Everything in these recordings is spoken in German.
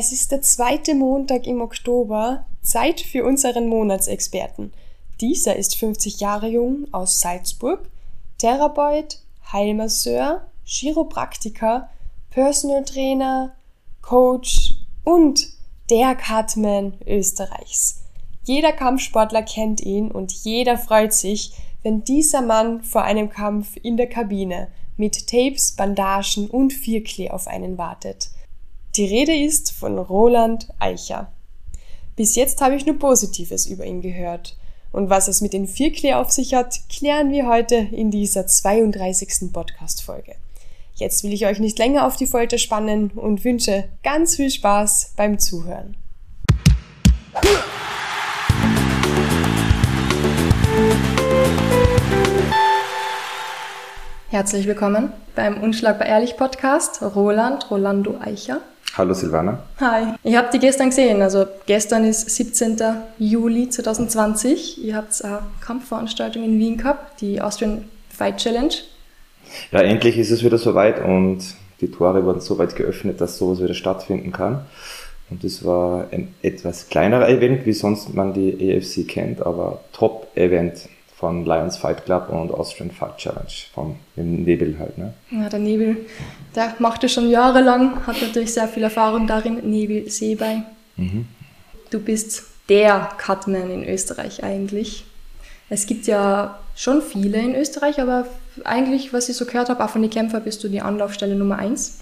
Es ist der zweite Montag im Oktober, Zeit für unseren Monatsexperten. Dieser ist 50 Jahre jung, aus Salzburg, Therapeut, Heilmasseur, Chiropraktiker, Personal Trainer, Coach und der Cutman Österreichs. Jeder Kampfsportler kennt ihn und jeder freut sich, wenn dieser Mann vor einem Kampf in der Kabine mit Tapes, Bandagen und Vierklee auf einen wartet. Die Rede ist von Roland Eicher. Bis jetzt habe ich nur Positives über ihn gehört. Und was es mit den Vierklee auf sich hat, klären wir heute in dieser 32. Podcast-Folge. Jetzt will ich euch nicht länger auf die Folter spannen und wünsche ganz viel Spaß beim Zuhören. Herzlich willkommen beim Unschlagbar Ehrlich Podcast. Roland, Rolando Eicher. Hallo Silvana. Hi. Ich habe die gestern gesehen. Also gestern ist 17. Juli 2020. Ihr habt eine Kampfveranstaltung in Wien gehabt, die Austrian Fight Challenge. Ja, endlich ist es wieder soweit und die Tore wurden so weit geöffnet, dass sowas wieder stattfinden kann. Und das war ein etwas kleinerer Event, wie sonst man die EFC kennt, aber Top-Event von Lions Fight Club und Austrian Fight Challenge, vom Nebel halt. Ne? Ja, der Nebel, der machte schon jahrelang, hat natürlich sehr viel Erfahrung darin, Nebel Seebei. Mhm. Du bist der Cutman in Österreich eigentlich. Es gibt ja schon viele in Österreich, aber eigentlich, was ich so gehört habe, auch von den Kämpfern bist du die Anlaufstelle Nummer eins.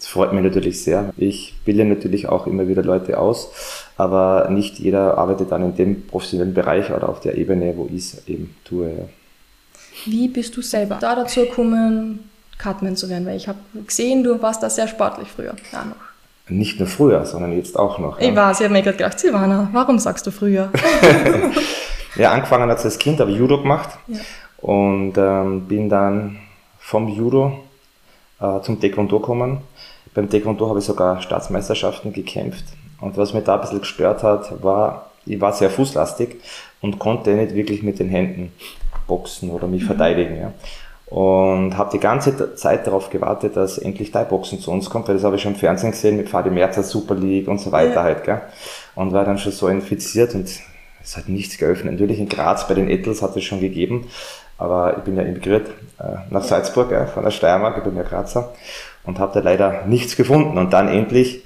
Das freut mich natürlich sehr. Ich bilde natürlich auch immer wieder Leute aus, aber nicht jeder arbeitet dann in dem professionellen Bereich oder auf der Ebene, wo ich es eben tue. Ja. Wie bist du selber da dazu gekommen, Cutman zu werden? Weil ich habe gesehen, du warst da sehr sportlich früher. Ja, noch. Nicht nur früher, sondern jetzt auch noch. Ich ja. weiß, ich habe mir gerade gedacht, Silvana, warum sagst du früher? ja, angefangen als Kind, habe ich Judo gemacht ja. und ähm, bin dann vom Judo äh, zum Taekwondo gekommen beim Taekwondo habe ich sogar Staatsmeisterschaften gekämpft. Und was mir da ein bisschen gestört hat, war, ich war sehr fußlastig und konnte nicht wirklich mit den Händen boxen oder mich mhm. verteidigen. Ja. Und habe die ganze Zeit darauf gewartet, dass endlich Thai-Boxen zu uns kommt, weil das habe ich schon im Fernsehen gesehen mit Fadi Merzer, Super League und so weiter ja. halt. Gell. Und war dann schon so infiziert und es hat nichts geöffnet. Natürlich in Graz bei den Ettels hat es schon gegeben, aber ich bin ja emigriert äh, nach Salzburg, ja, von der Steiermark, ich bin ja Grazer und habe da leider nichts gefunden. Und dann endlich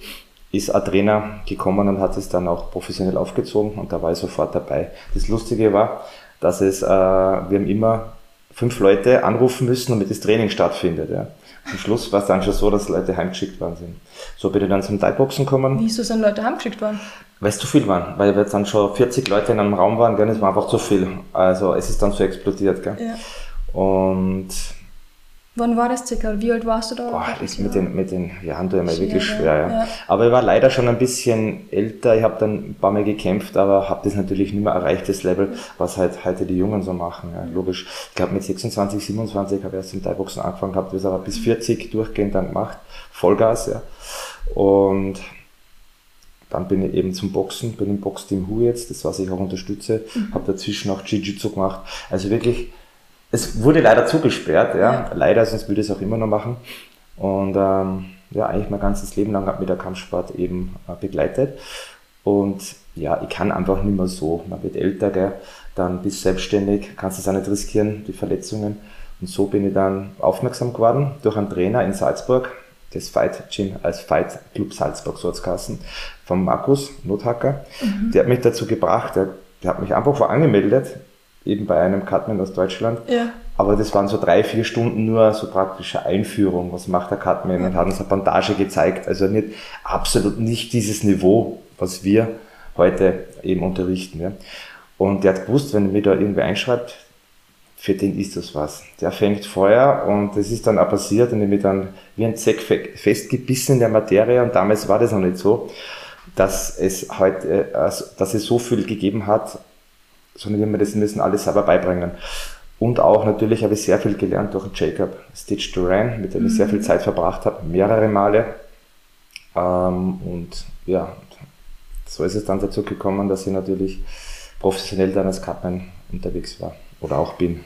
ist ein Trainer gekommen und hat es dann auch professionell aufgezogen und da war ich sofort dabei. Das Lustige war, dass es, äh, wir haben immer fünf Leute anrufen müssen, damit das Training stattfindet. Ja. Am Schluss war es dann schon so, dass Leute heimgeschickt worden sind. So bin ich dann zum Thai-Boxen gekommen. Wieso sind Leute heimgeschickt worden? Weil es zu viel waren, weil wir dann schon 40 Leute in einem Raum waren, gell, es war einfach zu viel. Also es ist dann so explodiert. Gell. Ja. Und Wann war das circa? Wie alt warst du da? Boah, das mit den, mit den Jahren tut mir wirklich schwer, ja. ja. Aber ich war leider schon ein bisschen älter. Ich habe dann ein paar Mal gekämpft, aber habe das natürlich nicht mehr erreicht, das Level, was halt heute die Jungen so machen. Ja, logisch. Ich glaube, mit 26, 27 habe ich erst im Thai-Boxen angefangen, habe das aber bis 40 durchgehend dann gemacht. Vollgas, ja. Und dann bin ich eben zum Boxen, bin im Boxteam Hu jetzt, das was ich auch unterstütze, mhm. habe dazwischen auch Jiu-Jitsu gemacht. Also wirklich es wurde leider zugesperrt, ja. Leider, sonst würde ich es auch immer noch machen. Und ähm, ja, eigentlich mein ganzes Leben lang hat mich der Kampfsport eben äh, begleitet. Und ja, ich kann einfach nicht mehr so. Man wird älter, gell? dann bist selbstständig, kannst es auch nicht riskieren, die Verletzungen. Und so bin ich dann aufmerksam geworden durch einen Trainer in Salzburg, das Fight Gym als Fight Club Salzburg, so Kassen, von Markus Nothacker. Mhm. Der hat mich dazu gebracht, der, der hat mich einfach vorangemeldet eben bei einem Cutman aus Deutschland. Ja. Aber das waren so drei, vier Stunden nur so praktische Einführung, was macht der Cutman und hat uns eine Bandage gezeigt. Also nicht, absolut nicht dieses Niveau, was wir heute eben unterrichten. Ja. Und der hat gewusst, wenn er mir da irgendwie einschreibt, für den ist das was. Der fängt Feuer und das ist dann auch passiert und ich dann wie ein Zeck festgebissen in der Materie und damals war das noch nicht so, dass es heute, also, dass es so viel gegeben hat sondern wir das müssen alles selber beibringen. Und auch natürlich habe ich sehr viel gelernt durch Jacob Stitch Duran, mit dem mhm. ich sehr viel mhm. Zeit verbracht habe, mehrere Male. Ähm, und ja, so ist es dann dazu gekommen, dass ich natürlich professionell dann als Cutman unterwegs war oder auch bin.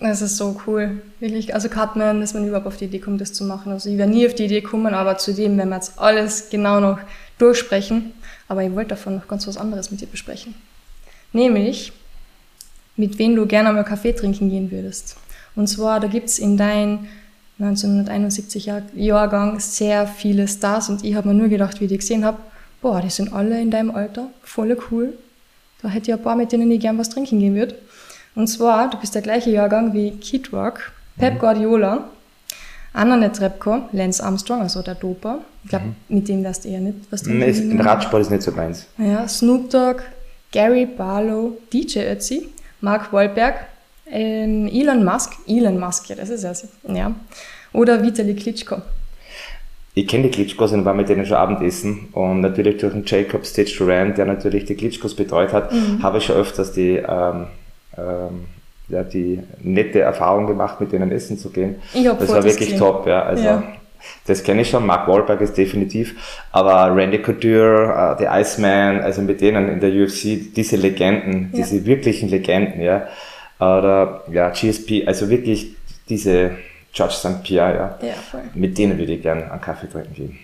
Das ist so cool. Wirklich, also Cartman, dass man überhaupt auf die Idee kommt, das zu machen. Also ich wäre nie auf die Idee kommen, aber zudem werden wir jetzt alles genau noch durchsprechen. Aber ich wollte davon noch ganz was anderes mit dir besprechen. Nämlich, mit wem du gerne mal Kaffee trinken gehen würdest. Und zwar, da gibt's in deinem 1971 Jahrgang sehr viele Stars und ich habe mir nur gedacht, wie ich die gesehen habe, boah, die sind alle in deinem Alter, voll cool. Da hätte ich ein paar, mit denen ich gern was trinken gehen würde. Und zwar, du bist der gleiche Jahrgang wie Kid Rock, Pep mhm. Guardiola, Anna Netrebko, Lance Armstrong, also der Doper. Ich glaube, mhm. mit dem wärst du eher nicht was trinken. Nee, Radsport ist nicht so meins. Ja, Snoop Dogg, Gary Barlow, DJ Ötzi, Mark Wahlberg, ähm, Elon Musk, Elon Musk, ja, das ist er, ja, oder Vitali Klitschko. Ich kenne die Klitschkos und war mit denen schon Abendessen und natürlich durch den Jacob Stitch Duran, der natürlich die Klitschkos betreut hat, mhm. habe ich schon öfters die, ähm, ähm, ja, die nette Erfahrung gemacht, mit denen essen zu gehen. Ich das war wirklich gesehen. top, ja. Also, ja. Das kenne ich schon, Mark Wahlberg ist definitiv, aber Randy Couture, uh, The Iceman, also mit denen in der UFC, diese Legenden, ja. diese wirklichen Legenden, ja, oder ja, GSP, also wirklich diese George St. Pierre, ja, ja voll. mit denen würde ich gerne einen Kaffee trinken gehen.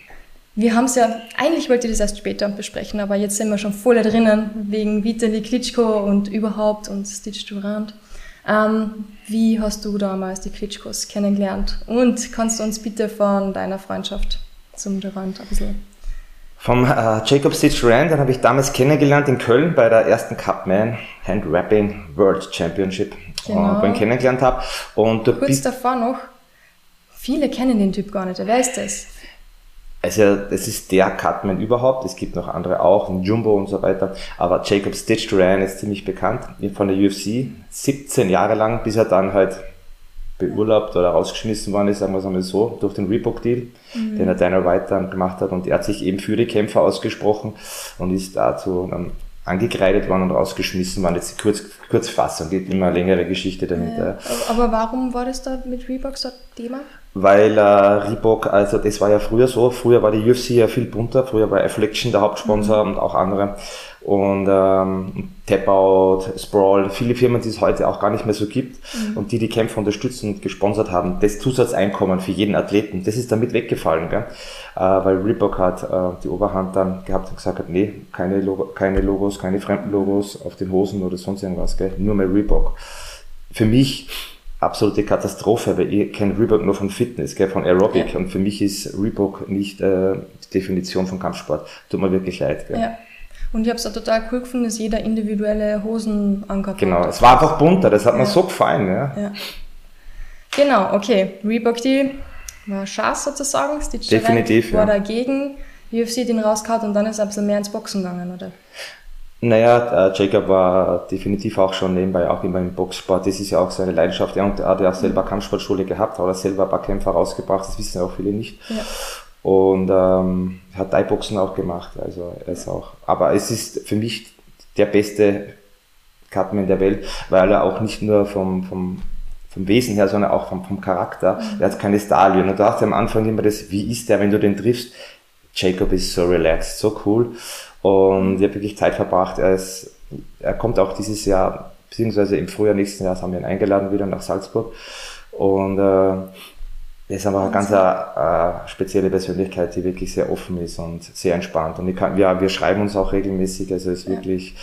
Wir haben es ja, eigentlich wollte ich das erst später besprechen, aber jetzt sind wir schon voll drinnen, wegen Vitali Klitschko und überhaupt und Stitch Durant. Ähm, wie hast du damals die Klitschkos kennengelernt? Und kannst du uns bitte von deiner Freundschaft zum Durant ein bisschen vom äh, Jacob Stitch Rand, den habe ich damals kennengelernt in Köln bei der ersten Cupman Hand Wrapping World Championship, genau. wo ich ihn kennengelernt habe. Und Kurz davor noch, viele kennen den Typ gar nicht. Wer ist das? Also, das ist der Cutman überhaupt. Es gibt noch andere auch, ein Jumbo und so weiter. Aber Jacob Stitch Duran ist ziemlich bekannt von der UFC. 17 Jahre lang, bis er dann halt beurlaubt oder rausgeschmissen worden ist, sagen wir es einmal so, durch den Reebok-Deal, mhm. den er Dana White dann gemacht hat. Und er hat sich eben für die Kämpfer ausgesprochen und ist dazu dann angekreidet worden und rausgeschmissen worden. Jetzt die Kurz, Kurzfassung, geht immer längere Geschichte dahinter. Ja, aber warum war das da mit Reebok so ein Thema? Weil äh, Reebok, also das war ja früher so, früher war die UFC ja viel bunter, früher war Affliction der Hauptsponsor mhm. und auch andere und ähm, Tapout, Sprawl, viele Firmen, die es heute auch gar nicht mehr so gibt mhm. und die die Kämpfe unterstützen und gesponsert haben, das Zusatzeinkommen für jeden Athleten, das ist damit weggefallen, gell? Äh, weil Reebok hat äh, die Oberhand dann gehabt und gesagt hat, nee, keine, Logo, keine Logos, keine fremden Logos auf den Hosen oder sonst irgendwas, gell? nur mehr Reebok. Für mich absolute Katastrophe, weil ich kenne Reebok nur von Fitness, gell, von Aerobic ja. und für mich ist Reebok nicht äh, die Definition von Kampfsport. Tut mir wirklich leid. Gell. Ja. Und ich habe es auch total cool gefunden, dass jeder individuelle Hosen angehabt Genau, es war einfach bunter, das hat ja. mir so gefallen. Ja. ja. Genau, okay. Reebok, die war Schaß sozusagen. Stitch Definitiv, war ja. dagegen. UFC den rausgehauen und dann ist er ein bisschen mehr ins Boxen gegangen, oder? Naja, äh, Jacob war definitiv auch schon nebenbei auch immer im Boxsport. Das ist ja auch seine Leidenschaft. Er hat ja auch selber Kampfsportschule gehabt, hat er selber ein paar Kämpfer rausgebracht, das wissen ja auch viele nicht. Ja. Und ähm, hat Thai-Boxen auch gemacht. Also er ist auch. Aber es ist für mich der beste Cutman der Welt, weil er auch nicht nur vom, vom, vom Wesen her, sondern auch vom, vom Charakter. Mhm. Er hat keine Stallion. Und da dachte am Anfang immer das, wie ist der, wenn du den triffst? Jacob ist so relaxed, so cool. Und ich habe wirklich Zeit verbracht. Er, ist, er kommt auch dieses Jahr, beziehungsweise im Frühjahr nächsten Jahres haben wir ihn eingeladen wieder nach Salzburg. Und äh, er ist einfach eine ganz äh, spezielle Persönlichkeit, die wirklich sehr offen ist und sehr entspannt. Und ich kann, ja, wir schreiben uns auch regelmäßig, also es ist wirklich ich,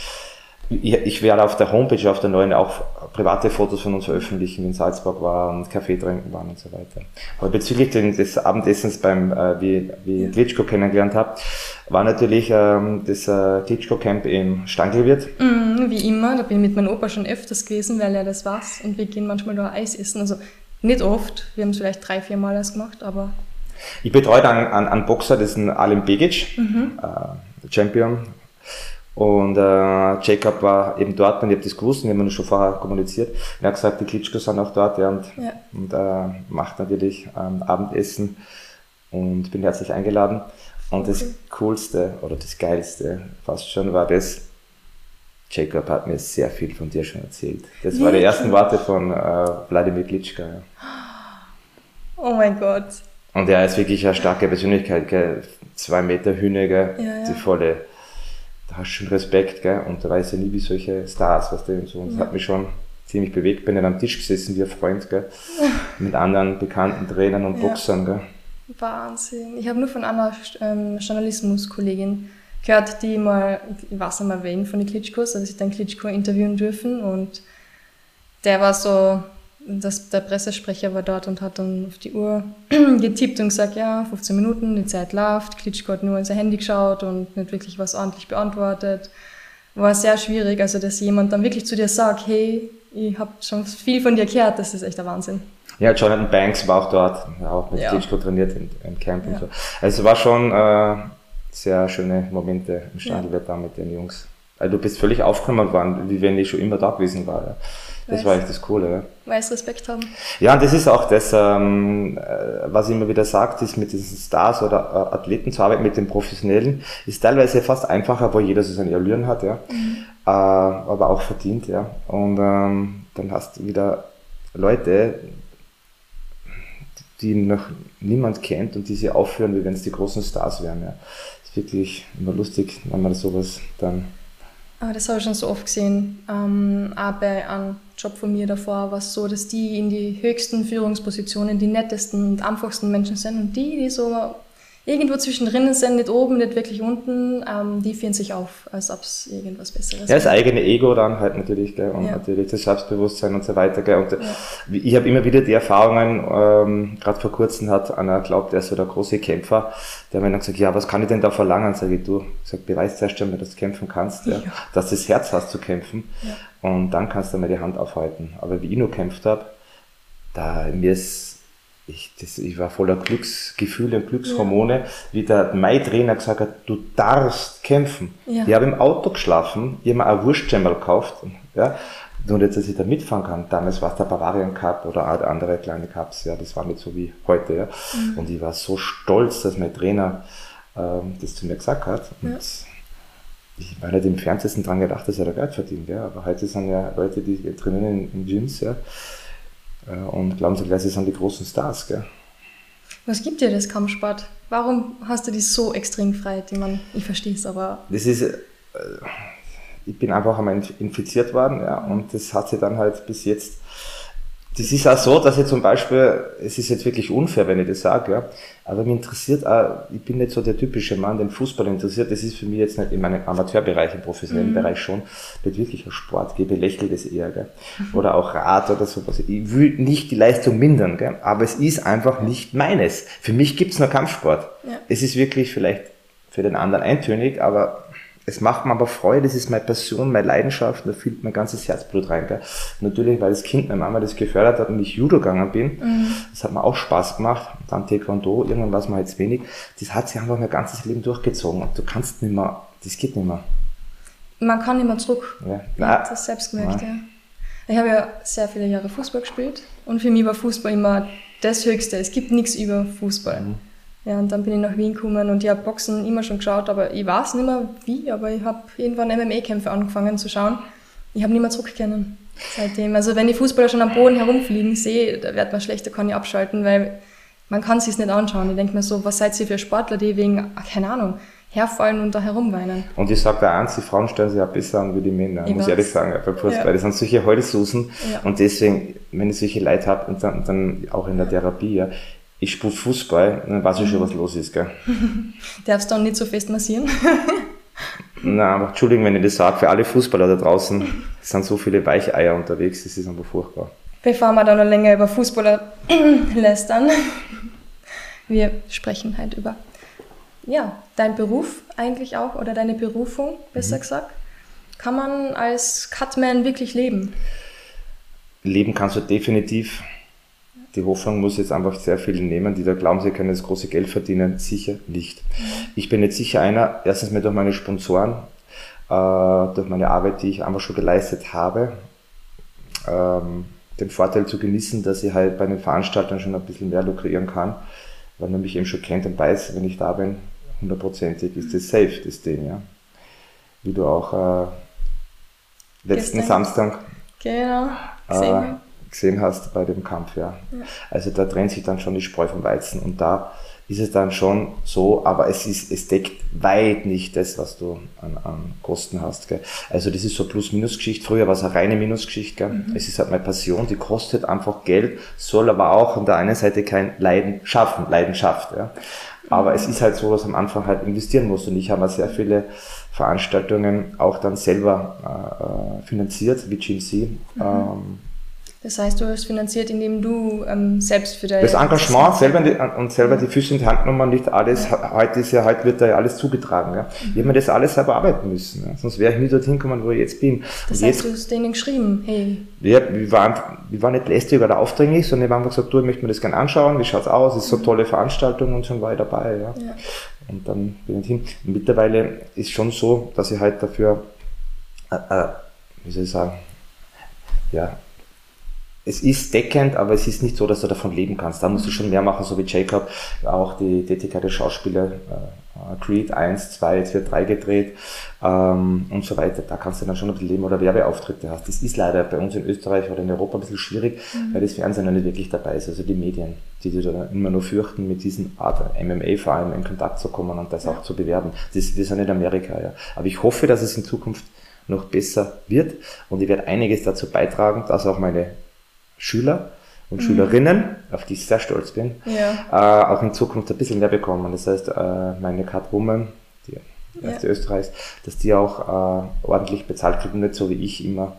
ich werde auf der Homepage, auf der neuen auch private Fotos von uns veröffentlichen, wie in Salzburg war und Kaffee trinken waren und so weiter. Aber bezüglich des Abendessens beim, äh, wie, wie Klitschko kennengelernt habe, war natürlich ähm, das äh, Klitschko-Camp im Stangelwirt. Mm, wie immer, da bin ich mit meinem Opa schon öfters gewesen, weil er das weiß und wir gehen manchmal da Eis essen. Also nicht oft, wir haben es vielleicht drei, vier Mal erst gemacht, aber... Ich betreue dann einen, einen Boxer, das ist ein Alim Begic, mhm. äh, Champion, und äh, Jacob war eben dort und ich habe das gewusst wir haben schon vorher kommuniziert. Er hat gesagt, die Klitschkos sind auch dort ja, und, ja. und äh, macht natürlich ähm, Abendessen und bin herzlich eingeladen. Und das Coolste oder das Geilste fast schon war das, Jacob hat mir sehr viel von dir schon erzählt. Das war die ersten Worte von äh, Wladimir Klitschko. Ja. Oh mein Gott. Und er ist wirklich eine starke Persönlichkeit, gell? zwei Meter Hühner, gell? Ja, ja. die volle da hast du schon Respekt, gell? Und da weiß ja nie, wie solche Stars, was weißt du, und so. Und das hat mich schon ziemlich bewegt. Bin dann am Tisch gesessen wie ein Freund, gell? mit anderen bekannten Trainern und Boxern. Gell? Wahnsinn. Ich habe nur von einer ähm, Journalismuskollegin gehört, die mal, ich weiß nicht mehr wen von den Klitschkos, also ich den Klitschko interviewen dürfen und der war so, das, der Pressesprecher war dort und hat dann auf die Uhr getippt und gesagt, ja, 15 Minuten, die Zeit läuft. Klitschko hat nur in sein Handy geschaut und nicht wirklich was ordentlich beantwortet. War sehr schwierig, also dass jemand dann wirklich zu dir sagt, hey, ich habe schon viel von dir gehört, das ist echt der Wahnsinn. Ja, Jonathan Banks war auch dort, auch mit ja. Klitschko trainiert im, im Camp ja. und so. Also es war schon äh, sehr schöne Momente im Standelwetter ja. mit den Jungs. Also du bist völlig aufgenommen worden, wie wenn ich schon immer da gewesen war. Ja. Das weiß, war echt das Coole. Ja. Weil es Respekt haben. Ja, und das ist auch das, ähm, äh, was ich immer wieder sagt, ist mit diesen Stars oder äh, Athleten zu arbeiten, mit den Professionellen, ist teilweise fast einfacher, wo jeder so seine Allüren hat, ja. Mhm. Äh, aber auch verdient, ja. Und ähm, dann hast du wieder Leute, die noch niemand kennt und die sie aufführen, wie wenn es die großen Stars wären, ja. Ist wirklich immer lustig, wenn man sowas dann aber das habe ich schon so oft gesehen. Ähm, auch bei einem Job von mir davor war es so, dass die in die höchsten Führungspositionen die nettesten und einfachsten Menschen sind und die, die so irgendwo zwischendrin sind, nicht oben, nicht wirklich unten, ähm, die führen sich auf, als ob es irgendwas Besseres Ja, das eigene Ego dann halt natürlich, gell, und ja. natürlich das Selbstbewusstsein und so weiter. Gell, und ja. ich habe immer wieder die Erfahrungen, ähm, gerade vor kurzem hat einer glaubt, er ist so der große Kämpfer, der mir dann gesagt, ja, was kann ich denn da verlangen? Sag ich, du, sag, beweis zuerst einmal, dass du kämpfen kannst, ja. dass du das Herz hast zu kämpfen, und dann kannst du mal die Hand aufhalten. Aber wie ich nur kämpft habe, da mir ist ich, das, ich war voller Glücksgefühle und Glückshormone, ja. wie der Mai-Trainer gesagt hat, du darfst kämpfen. Ja. Ich habe im Auto geschlafen, ich habe mir ein Wurstschemmel gekauft, ja, nur jetzt, dass ich da mitfahren kann. Damals war es der Bavarian Cup oder andere kleine Cups, ja, das war nicht so wie heute, ja. Mhm. Und ich war so stolz, dass mein Trainer ähm, das zu mir gesagt hat. Und ja. Ich war nicht im Fernseher dran gedacht, dass er da Geld verdient, ja. Aber heute sind ja Leute, die trainieren in, in Gyms, ja und glauben sie gleich, sie sind die großen Stars. Gell? Was gibt dir das Kampfsport? Warum hast du die so extrem Freiheit? Ich, meine, ich verstehe es, aber. Das ist, äh, ich bin einfach einmal infiziert worden ja, und das hat sich dann halt bis jetzt das ist auch so, dass ich zum Beispiel, es ist jetzt wirklich unfair, wenn ich das sage, ja, aber mich interessiert auch, ich bin nicht so der typische Mann, den Fußball interessiert, das ist für mich jetzt nicht in meinem Amateurbereich, im professionellen mhm. Bereich schon, nicht wirklich ein Sport, ich belächle das eher, gell? Mhm. oder auch Rad oder sowas. Ich will nicht die Leistung mindern, gell? aber es ist einfach nicht meines. Für mich gibt's nur Kampfsport. Ja. Es ist wirklich vielleicht für den anderen eintönig, aber es macht mir aber Freude, das ist meine Passion, meine Leidenschaft, da fühlt mein ganzes Herzblut rein. Gell? Natürlich, weil das Kind meine Mama das gefördert hat und ich Judo gegangen bin, mhm. das hat mir auch Spaß gemacht. Dann Taekwondo, irgendwann war es mir jetzt wenig. Das hat sich einfach mein ganzes Leben durchgezogen und du kannst nicht mehr, das geht nicht mehr. Man kann nicht mehr zurück. Ja. Nein. Ich das selbst gemerkt, ja. Ich habe ja sehr viele Jahre Fußball gespielt und für mich war Fußball immer das Höchste. Es gibt nichts über Fußball. Mhm. Ja, und dann bin ich nach Wien gekommen und ich habe Boxen immer schon geschaut, aber ich weiß nicht mehr wie, aber ich habe irgendwann MMA-Kämpfe angefangen zu schauen. Ich habe nicht mehr zurückkennen seitdem. Also wenn die Fußballer schon am Boden herumfliegen sehe, da wird man schlechter, kann ich abschalten, weil man kann sich nicht anschauen. Ich denke mir so, was seid ihr für Sportler, die wegen, keine Ahnung, herfallen und da herumweinen. Und ich sage da eins, die Frauen stellen sich ja besser an wie die Männer, ich muss ich ehrlich sagen, bei Fußball. Ja. Das sind solche Holzsusen ja. und deswegen, wenn ich solche Leute habe und dann, dann auch in der Therapie, ja, ich spiele Fußball, dann weiß ich schon, was los ist. Gell? Darfst du dann nicht so fest massieren? Na, aber Entschuldigung, wenn ich das sage, für alle Fußballer da draußen sind so viele Weicheier unterwegs, das ist einfach furchtbar. Bevor wir dann noch länger über Fußballer lästern, wir sprechen halt über ja, dein Beruf eigentlich auch oder deine Berufung, besser mhm. gesagt. Kann man als Cutman wirklich leben? Leben kannst du definitiv die Hoffnung muss jetzt einfach sehr viele nehmen, die da glauben, sie können das große Geld verdienen. Sicher nicht. Ich bin jetzt sicher einer, erstens mal durch meine Sponsoren, äh, durch meine Arbeit, die ich einfach schon geleistet habe, ähm, den Vorteil zu genießen, dass ich halt bei den Veranstaltern schon ein bisschen mehr lukrieren kann, weil man mich eben schon kennt und weiß, wenn ich da bin, hundertprozentig ist das safe, das Ding, ja. Wie du auch äh, letzten Gestern. Samstag genau. Äh, gesehen hast bei dem Kampf, ja. ja. Also da trennt sich dann schon die Spreu vom Weizen und da ist es dann schon so, aber es ist, es deckt weit nicht das, was du an, an Kosten hast. Gell. Also das ist so Plus-Minus-Geschichte. Früher war es eine reine Minus-Geschichte. Mhm. Es ist halt meine Passion, die kostet einfach Geld, soll aber auch an der einen Seite kein Leiden schaffen, Leidenschaft. Ja. Aber mhm. es ist halt so, dass am Anfang halt investieren musst. Und ich habe sehr viele Veranstaltungen auch dann selber äh, finanziert, wie GMC. Mhm. Ähm, das heißt, du hast finanziert, indem du ähm, selbst für dein das Engagement selber die, und selber die Füße in die Hand genommen und nicht alles. Ja. Heute ist ja heute wird da ja alles zugetragen. Ja. Mhm. Ich habe mir das alles selber arbeiten müssen. Ja. Sonst wäre ich nie dorthin gekommen, wo ich jetzt bin. Das und heißt, jetzt, du hast denen geschrieben, hey. Ja, wir waren, wir waren nicht lästig oder aufdringlich, sondern wir haben gesagt, du, ich möchte mir das gerne anschauen. Wie schaut's aus? Ist so eine mhm. tolle Veranstaltung und schon war ich dabei. Ja. ja. Und dann bin ich hin. Und mittlerweile ist schon so, dass ich halt dafür, äh, äh, wie soll ich sagen, ja, es ist deckend, aber es ist nicht so, dass du davon leben kannst. Da musst du schon mehr machen, so wie Jacob, auch die Tätigkeit der Schauspieler, äh, Creed 1, 2, jetzt wird 3 gedreht ähm, und so weiter. Da kannst du dann schon ein bisschen leben oder Werbeauftritte hast. Das ist leider bei uns in Österreich oder in Europa ein bisschen schwierig, mhm. weil das Fernsehen noch nicht wirklich dabei ist, also die Medien, die sich da immer nur fürchten, mit diesen Art MMA vor allem in Kontakt zu kommen und das ja. auch zu bewerben. Das, wir sind in Amerika, ja. Aber ich hoffe, dass es in Zukunft noch besser wird und ich werde einiges dazu beitragen, dass auch meine Schüler und mhm. Schülerinnen, auf die ich sehr stolz bin, ja. äh, auch in Zukunft ein bisschen mehr bekommen. Das heißt, äh, meine Catwoman, die erste ja. Österreichs, dass die auch äh, ordentlich bezahlt kriegen, nicht so wie ich immer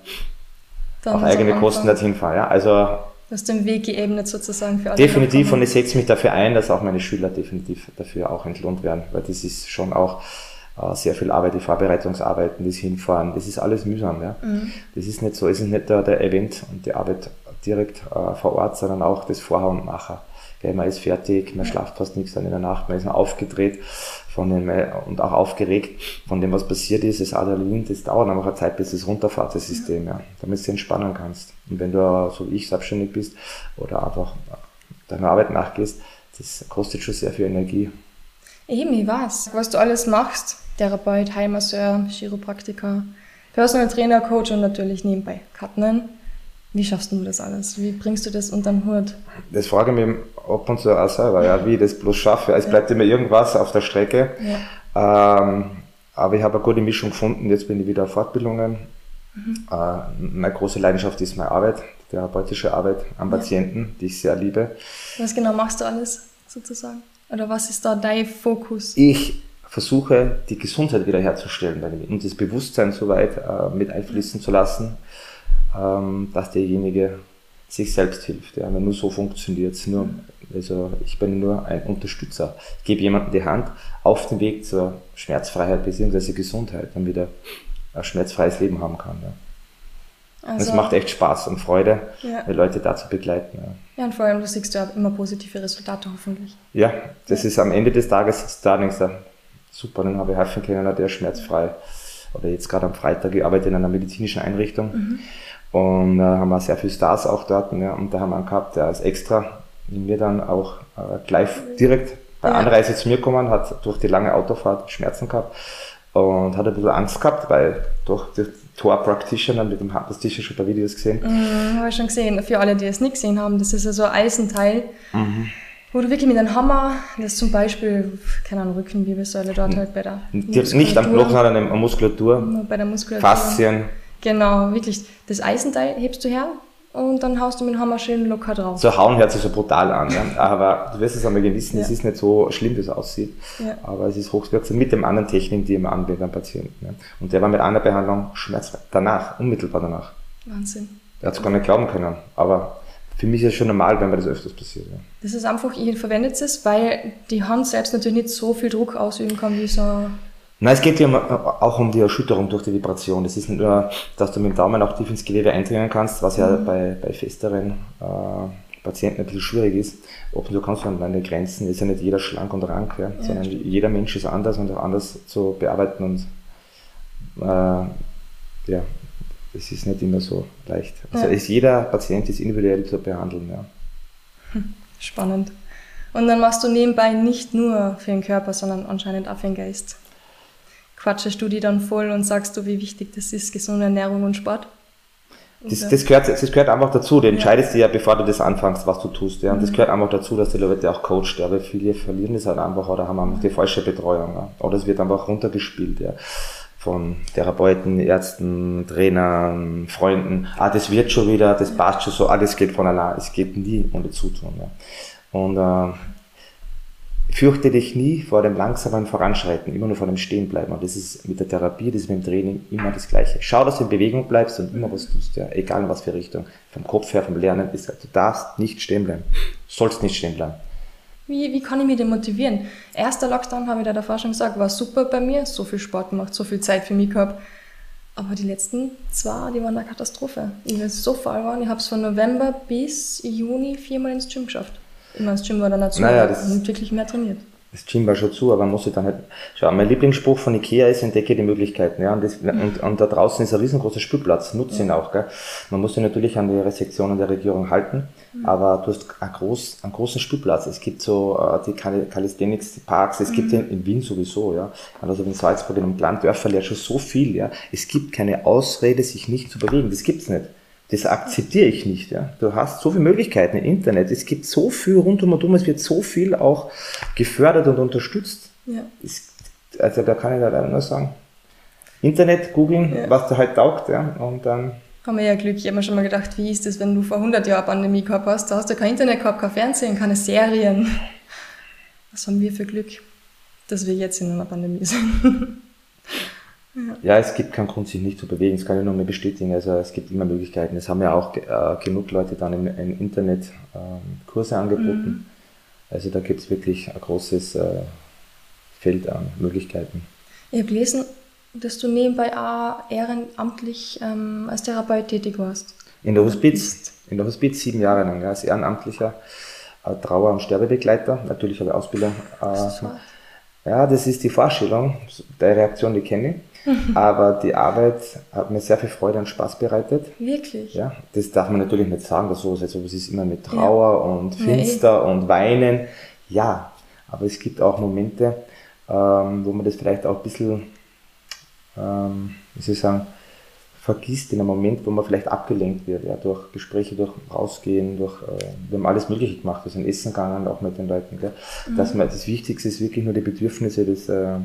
Dann auf eigene Kosten dorthin fahre. Ja? Also, du hast den Weg geebnet sozusagen für alle. Definitiv und ich setze mich dafür ein, dass auch meine Schüler definitiv dafür auch entlohnt werden, weil das ist schon auch äh, sehr viel Arbeit, die Vorbereitungsarbeiten, das Hinfahren, das ist alles mühsam. Ja? Mhm. Das ist nicht so, es ist nicht der, der Event und die Arbeit direkt äh, vor Ort, sondern auch das Vorher und Nachher. Gell, man ist fertig, man schlaft fast nichts dann in der Nacht, man ist aufgedreht von dem, äh, und auch aufgeregt von dem, was passiert ist. Das Adrenalin, das dauert einfach eine Zeit, bis es runterfährt, das System, ja, damit du entspannen kannst. Und wenn du, so wie ich, selbstständig bist oder einfach deiner Arbeit nachgehst, das kostet schon sehr viel Energie. Eben, ich weiß, was du alles machst. Therapeut, Heilmasseur, Chiropraktiker, Personal Trainer, Coach und natürlich nebenbei Karten. Wie schaffst du das alles? Wie bringst du das unter den Hut? Das frage ich mich ab und zu auch selber, ja, wie ich das bloß schaffe. Es bleibt immer irgendwas auf der Strecke. Ja. Ähm, aber ich habe eine gute Mischung gefunden. Jetzt bin ich wieder auf Fortbildungen. Mhm. Äh, meine große Leidenschaft ist meine Arbeit, therapeutische Arbeit am Patienten, ja. die ich sehr liebe. Was genau machst du alles sozusagen? Oder was ist da dein Fokus? Ich versuche, die Gesundheit wiederherzustellen und das Bewusstsein soweit äh, mit einfließen zu lassen ähm, dass derjenige sich selbst hilft. Ja. Nur so funktioniert es. Nur, also ich bin nur ein Unterstützer. Ich gebe jemandem die Hand auf dem Weg zur Schmerzfreiheit bzw. Gesundheit, damit er ein schmerzfreies Leben haben kann. Ja. Also, es macht echt Spaß und Freude, ja. die Leute da zu begleiten. Ja. ja, und vor allem, du siehst ja immer positive Resultate hoffentlich. Ja, das ja. ist am Ende des Tages sitzt da denkst du, super, dann habe ich helfen können, der schmerzfrei. Oder jetzt gerade am Freitag, ich arbeite in einer medizinischen Einrichtung. Mhm und äh, haben wir sehr viele Stars auch dort. Ja, und da haben wir einen gehabt, der ist extra in mir dann auch äh, gleich direkt bei. Anreise zu mir gekommen, hat durch die lange Autofahrt Schmerzen gehabt und hat ein bisschen Angst gehabt, weil durch die Tor Practitioner mit dem hast du schon ein paar Videos gesehen. Mhm, habe ich schon gesehen. Für alle, die es nicht gesehen haben, das ist ja so ein Eisenteil. Mhm wo du wirklich mit einem Hammer, das zum Beispiel, keine Ahnung, Rückenwirbelsäule dort halt bei der Nicht am Knochen, sondern an der Muskulatur. Bei der Muskulatur. Faszien. Genau, wirklich. Das Eisenteil hebst du her und dann haust du mit dem Hammer schön locker drauf. So hauen hört sich so brutal an, ja. aber du wirst es einmal gewissen, ja. es ist nicht so schlimm, wie es aussieht, ja. aber es ist hochwirksam mit dem anderen Technik, die man anwendet am Patienten. Ja. Und der war mit einer Behandlung schmerzfrei. Danach, unmittelbar danach. Wahnsinn. Er hat es gar nicht glauben können, aber für mich ist es schon normal, wenn mir das öfters passiert. Ja. Das ist einfach, ihr verwendet es, weil die Hand selbst natürlich nicht so viel Druck ausüben kann wie so Nein, es geht ja auch um die Erschütterung durch die Vibration. Es ist nicht nur, dass du mit dem Daumen auch tief ins Gewebe eindringen kannst, was ja mhm. bei, bei festeren äh, Patienten ein bisschen schwierig ist. Ob du kannst an deine Grenzen, ist ja nicht jeder schlank und rank, ja, ja sondern stimmt. jeder Mensch ist anders und auch anders zu bearbeiten und äh, ja, es ist nicht immer so leicht. Also ja. ist jeder Patient ist individuell zu behandeln, ja. Hm, spannend. Und dann machst du nebenbei nicht nur für den Körper, sondern anscheinend auch für den Geist quatschest du die dann voll und sagst du, wie wichtig das ist, gesunde Ernährung und Sport? Das, das, gehört, das gehört einfach dazu. Du entscheidest ja. dir ja, bevor du das anfängst, was du tust. Ja. Und das mhm. gehört einfach dazu, dass die Leute auch coacht. Ja. Weil viele verlieren das halt einfach oder haben einfach die falsche Betreuung. Ja. Oder es wird einfach runtergespielt. Ja. Von Therapeuten, Ärzten, Trainern, Freunden. Ah, das wird schon wieder, das passt schon so. Ah, das geht von allein. Es geht nie ohne Zutun. Ja. Und äh, fürchte dich nie vor dem langsamen Voranschreiten, immer nur vor dem Stehenbleiben. Und das ist mit der Therapie, das ist mit dem Training immer das Gleiche. Schau, dass du in Bewegung bleibst und immer was tust, ja. Egal in was für Richtung. Vom Kopf her, vom Lernen ist, du darfst nicht stehen bleiben. Sollst nicht stehen bleiben. Wie, wie kann ich mich denn motivieren? Erster Lockdown, habe ich da davor schon gesagt, war super bei mir. So viel Sport gemacht, so viel Zeit für mich gehabt. Aber die letzten zwei, die waren eine Katastrophe. Ich bin so faul geworden. Ich habe es von November bis Juni viermal ins Gym geschafft. Meine, das Gym war dann dazu, naja, das, und wirklich mehr trainiert. Das Gym war schon zu, aber man muss sich dann halt, schau, mein Lieblingsspruch von Ikea ist, entdecke die Möglichkeiten, ja, und, das, mhm. und, und da draußen ist ein riesengroßer Spielplatz, nutze ihn auch, gell. Man muss sich natürlich an die Restriktionen der Regierung halten, mhm. aber du hast einen, groß, einen großen Spielplatz. Es gibt so, äh, die Calisthenics, die Parks, es mhm. gibt in, in Wien sowieso, ja. Also in Salzburg, in einem kleinen Dörfer ja schon so viel, ja. Es gibt keine Ausrede, sich nicht zu bewegen. Das gibt's nicht. Das akzeptiere ich nicht. Ja. Du hast so viele Möglichkeiten im Internet. Es gibt so viel rundum und um. Es wird so viel auch gefördert und unterstützt. Ja. Es, also da kann ich leider nur sagen. Internet, googeln, ja. was da halt taugt. Ja. Und dann haben wir ja Glück. Ich habe mir schon mal gedacht, wie ist das, wenn du vor 100 Jahren Pandemie gehabt hast? Da hast du kein Internet gehabt, kein Fernsehen, keine Serien. Was haben wir für Glück, dass wir jetzt in einer Pandemie sind? Ja. es gibt keinen Grund, sich nicht zu bewegen. Das kann ich nur mehr bestätigen. Also es gibt immer Möglichkeiten. Es haben ja auch äh, genug Leute dann im, im Internet äh, Kurse angeboten. Mhm. Also da gibt es wirklich ein großes äh, Feld an Möglichkeiten. Ich habe gelesen, dass du nebenbei auch ehrenamtlich ähm, als Therapeut tätig warst. In der Hospiz, in der Hospiz sieben Jahre lang, ja, als ehrenamtlicher äh, Trauer- und Sterbebegleiter. Natürlich habe ich Ausbildung. Äh, ja, das ist die Vorstellung, der Reaktion, die kenne ich. Aber die Arbeit hat mir sehr viel Freude und Spaß bereitet. Wirklich? Ja, das darf man natürlich nicht sagen, dass sowas, also es ist immer mit Trauer ja. und Finster nee. und Weinen. Ja, aber es gibt auch Momente, ähm, wo man das vielleicht auch ein bisschen, ähm, wie soll ich sagen, vergisst in einem Moment, wo man vielleicht abgelenkt wird, ja, durch Gespräche, durch Rausgehen, durch, äh, wir haben alles Mögliche gemacht, wir sind essen gegangen, auch mit den Leuten, gell? Mhm. dass man, das Wichtigste ist wirklich nur die Bedürfnisse des, äh,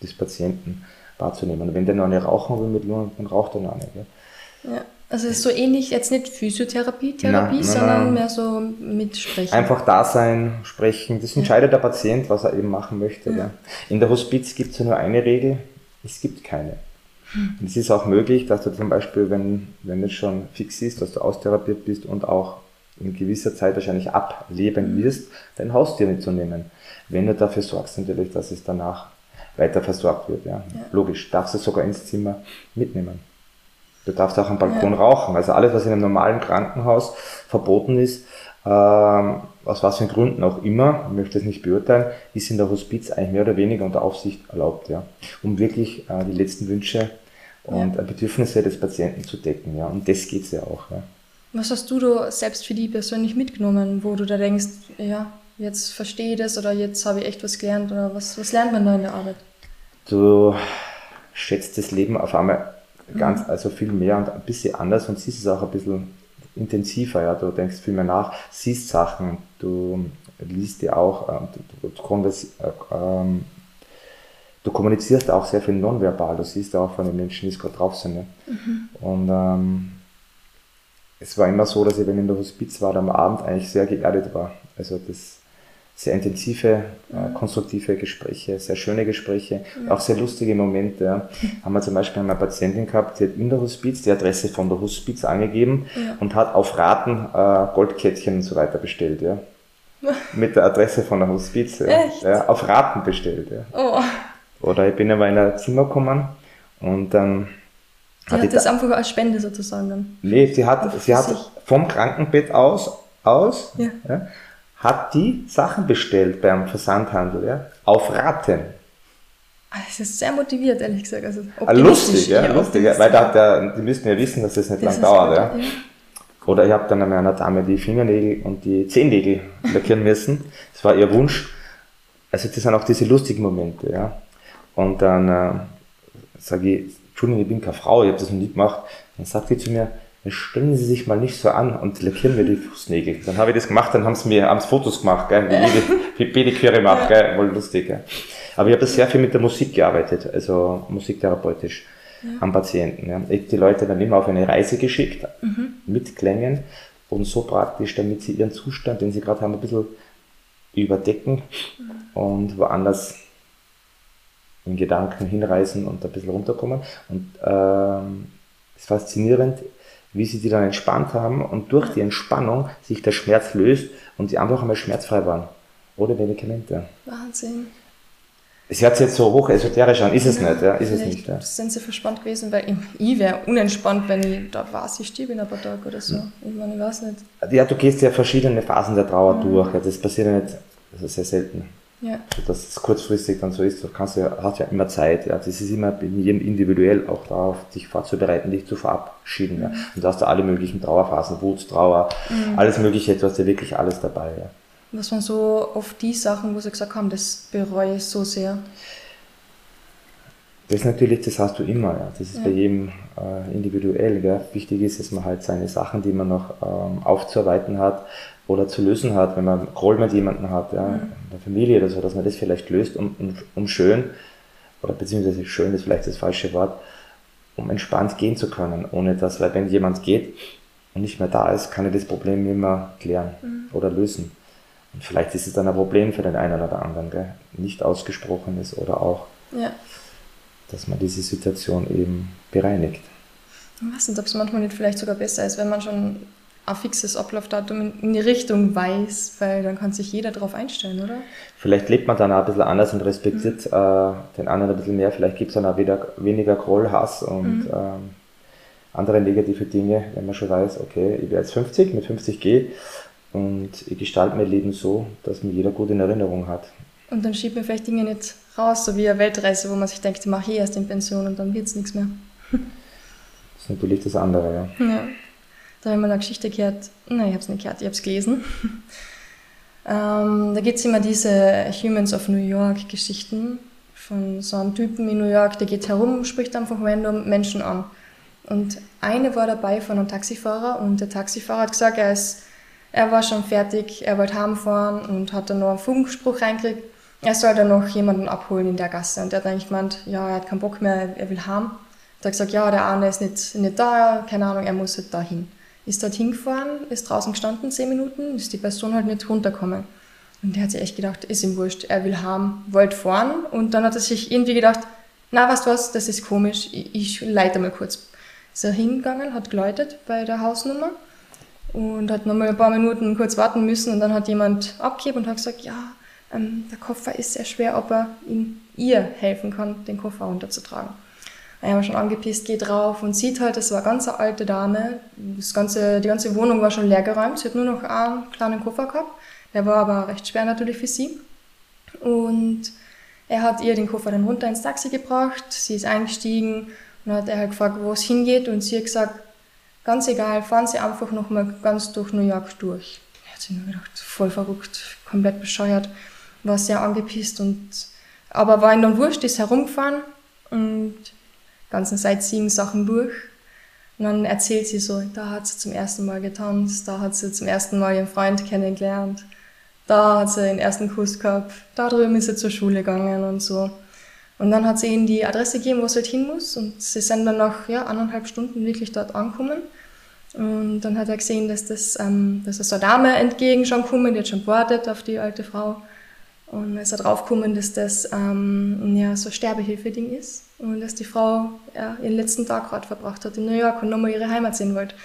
des Patienten wahrzunehmen. Und wenn der noch nicht rauchen will mit Lungen, dann raucht er noch nicht. Gell? Ja. Also es ist so ähnlich, jetzt nicht Physiotherapie, Therapie, nein, nein, sondern nein. mehr so mit Sprechen. Einfach da sein, sprechen. Das entscheidet ja. der Patient, was er eben machen möchte. Ja. In der Hospiz gibt es ja nur eine Regel, es gibt keine. Hm. Und es ist auch möglich, dass du zum Beispiel, wenn, wenn es schon fix ist, dass du austherapiert bist und auch in gewisser Zeit wahrscheinlich ableben hm. wirst, dein Haustier mitzunehmen. Wenn du dafür sorgst natürlich, dass es danach weiter versorgt wird. Ja. ja. Logisch, darfst du sogar ins Zimmer mitnehmen. Du darfst auch am Balkon ja. rauchen. Also alles, was in einem normalen Krankenhaus verboten ist, ähm, aus was für Gründen auch immer, ich möchte es nicht beurteilen, ist in der Hospiz eigentlich mehr oder weniger unter Aufsicht erlaubt, ja, um wirklich äh, die letzten Wünsche und ja. Bedürfnisse des Patienten zu decken, ja, und das geht's ja auch. Ja. Was hast du da selbst für die persönlich mitgenommen, wo du da denkst, ja, jetzt verstehe ich das oder jetzt habe ich echt was gelernt oder was, was lernt man da in der Arbeit? Du schätzt das Leben auf einmal ganz, mhm. also viel mehr und ein bisschen anders und siehst es auch ein bisschen intensiver, ja. Du denkst viel mehr nach, siehst Sachen, du liest dir auch, ähm, du, du, du, ähm, du kommunizierst auch sehr viel nonverbal, du siehst auch von den Menschen, die es gerade drauf sind. Ne? Mhm. Und ähm, es war immer so, dass ich, wenn ich in der Hospiz war, am Abend eigentlich sehr geerdet war. Also das sehr intensive, äh, konstruktive Gespräche, sehr schöne Gespräche, ja. auch sehr lustige Momente. Ja. Haben wir zum Beispiel eine Patientin gehabt, die hat in der Hospiz die Adresse von der Hospiz angegeben ja. und hat auf Raten äh, Goldkettchen und so weiter bestellt. Ja. Mit der Adresse von der Hospiz. Ja. Auf Raten bestellt. Ja. Oh. Oder ich bin aber in ein Zimmer gekommen und dann die hat, hat das einfach als Spende sozusagen dann? Nee, sie hat, sie hat vom Krankenbett aus, aus ja. Hat die Sachen bestellt beim Versandhandel, ja, auf Raten. Ah, das ist sehr motiviert, ehrlich gesagt. Also ah, lustig, ja, lustig, ja, weil da der, die müssten ja wissen, dass das nicht das lang dauert. Ja. ja. Oder ich habe dann an einer Dame die Fingernägel und die Zehennägel lackieren müssen. Das war ihr Wunsch. Also das sind auch diese lustigen Momente, ja. Und dann äh, sage ich, Entschuldigung, ich bin keine Frau, ich habe das noch nie gemacht. Dann sagt sie zu mir, stellen Sie sich mal nicht so an und lackieren mir die Fußnägel. Dann habe ich das gemacht, dann haben sie mir abends Fotos gemacht, gell, wie, jede, Pediküre macht, gell, voll lustig. Gell. Aber ich habe sehr viel mit der Musik gearbeitet, also musiktherapeutisch ja. am Patienten. Ja. Ich die Leute dann immer auf eine Reise geschickt, mhm. mit Klängen und so praktisch, damit sie ihren Zustand, den sie gerade haben, ein bisschen überdecken mhm. und woanders in Gedanken hinreisen und ein bisschen runterkommen. Und ähm, es ist faszinierend, wie sie die dann entspannt haben und durch die Entspannung sich der Schmerz löst und sie einfach einmal schmerzfrei waren. Ohne Medikamente. Wahnsinn. Es hört sich jetzt so hoch esoterisch an, ist es nicht, ja, ist es nicht. Ja. Sind sie verspannt gewesen, weil ich, wäre unentspannt, wenn ich da war, ich stirb in ein paar Tage oder so. Hm. Ich meine, ich weiß nicht. Ja, du gehst ja verschiedene Phasen der Trauer mhm. durch, ja, das passiert ja nicht, das ist sehr selten. Ja. Dass es kurzfristig dann so ist, du kannst ja, hast ja immer Zeit, ja. Das ist immer in jedem individuell auch darauf, dich vorzubereiten, dich zu verabschieden, mhm. ja. Und da hast du alle möglichen Trauerphasen, Wut, Trauer, mhm. alles mögliche, du hast ja wirklich alles dabei, ja. Was waren so oft die Sachen, wo sie gesagt haben, das bereue ich so sehr? Das ist natürlich, das hast du immer, ja. Das ist ja. bei jedem äh, individuell. Gell. Wichtig ist, dass man halt seine Sachen, die man noch ähm, aufzuarbeiten hat, oder zu lösen hat, wenn man Groll mit jemandem hat, ja, mhm. in der Familie oder so, dass man das vielleicht löst, um, um, um schön, oder beziehungsweise schön ist vielleicht das falsche Wort, um entspannt gehen zu können, ohne dass, weil wenn jemand geht und nicht mehr da ist, kann er das Problem immer klären mhm. oder lösen. Und vielleicht ist es dann ein Problem für den einen oder anderen, gell? nicht ausgesprochen ist oder auch, ja. dass man diese Situation eben bereinigt. Ich weiß nicht, ob es manchmal nicht vielleicht sogar besser ist, wenn man schon ein fixes Ablaufdatum in die Richtung weiß, weil dann kann sich jeder darauf einstellen, oder? Vielleicht lebt man dann auch ein bisschen anders und respektiert mhm. äh, den anderen ein bisschen mehr. Vielleicht gibt es dann auch wieder weniger Groll, Hass und mhm. ähm, andere negative Dinge, wenn man schon weiß, okay, ich werde jetzt 50, mit 50 gehe und ich gestalte mein Leben so, dass mir jeder gut in Erinnerung hat. Und dann schiebt man vielleicht Dinge nicht raus, so wie eine Weltreise, wo man sich denkt, ich mache ich erst in Pension und dann wird es nichts mehr. das ist natürlich das andere, ja. ja. Da habe ich mal eine Geschichte gehört, nein, ich habe es nicht gehört, ich habe es gelesen. ähm, da gibt es immer diese Humans of New York Geschichten von so einem Typen in New York, der geht herum, spricht einfach random Menschen an. Und eine war dabei von einem Taxifahrer und der Taxifahrer hat gesagt, er, ist, er war schon fertig, er wollte heimfahren und hat dann noch einen Funkspruch reingekriegt, er soll dann noch jemanden abholen in der Gasse. Und der hat eigentlich gemeint, ja, er hat keinen Bock mehr, er will heim. Der hat gesagt, ja, der eine ist nicht, nicht da, keine Ahnung, er muss halt dahin ist dort hingefahren, ist draußen gestanden, zehn Minuten, ist die Person halt nicht runtergekommen. Und der hat sich echt gedacht, ist ihm wurscht, er will haben, wollte fahren. Und dann hat er sich irgendwie gedacht, na, weißt du was, das ist komisch, ich, ich leite mal kurz. Ist er hingegangen, hat geläutet bei der Hausnummer und hat nochmal ein paar Minuten kurz warten müssen und dann hat jemand abgegeben und hat gesagt, ja, ähm, der Koffer ist sehr schwer, ob er ihm, ihr helfen kann, den Koffer runterzutragen. Er war schon angepisst, geht drauf und sieht halt, das war eine ganz alte Dame. Das ganze, die ganze Wohnung war schon leer geräumt. Sie hat nur noch einen kleinen Koffer gehabt. Der war aber recht schwer natürlich für sie. Und er hat ihr den Koffer dann runter ins Taxi gebracht. Sie ist eingestiegen und hat er halt gefragt, wo es hingeht. Und sie hat gesagt, ganz egal, fahren Sie einfach nochmal ganz durch New York durch. Er hat sich nur gedacht, voll verrückt, komplett bescheuert, war sehr angepisst und, aber war ihm dann wurscht, ist herumgefahren und ganzen Sightseeing-Sachen durch. Und dann erzählt sie so, da hat sie zum ersten Mal getanzt, da hat sie zum ersten Mal ihren Freund kennengelernt, da hat sie den ersten Kuss gehabt, da drüben ist sie zur Schule gegangen und so. Und dann hat sie ihnen die Adresse gegeben, wo sie halt hin muss und sie sind dann nach ja, anderthalb Stunden wirklich dort angekommen. Und dann hat er gesehen, dass das, ähm, dass so eine Dame entgegen schon kommen, die hat schon gewartet auf die alte Frau. Und er ist draufgekommen, dass das ähm, ja, so ein Sterbehilfe-Ding ist und dass die Frau ja, ihren letzten Tag gerade verbracht hat in New York und nochmal ihre Heimat sehen wollte.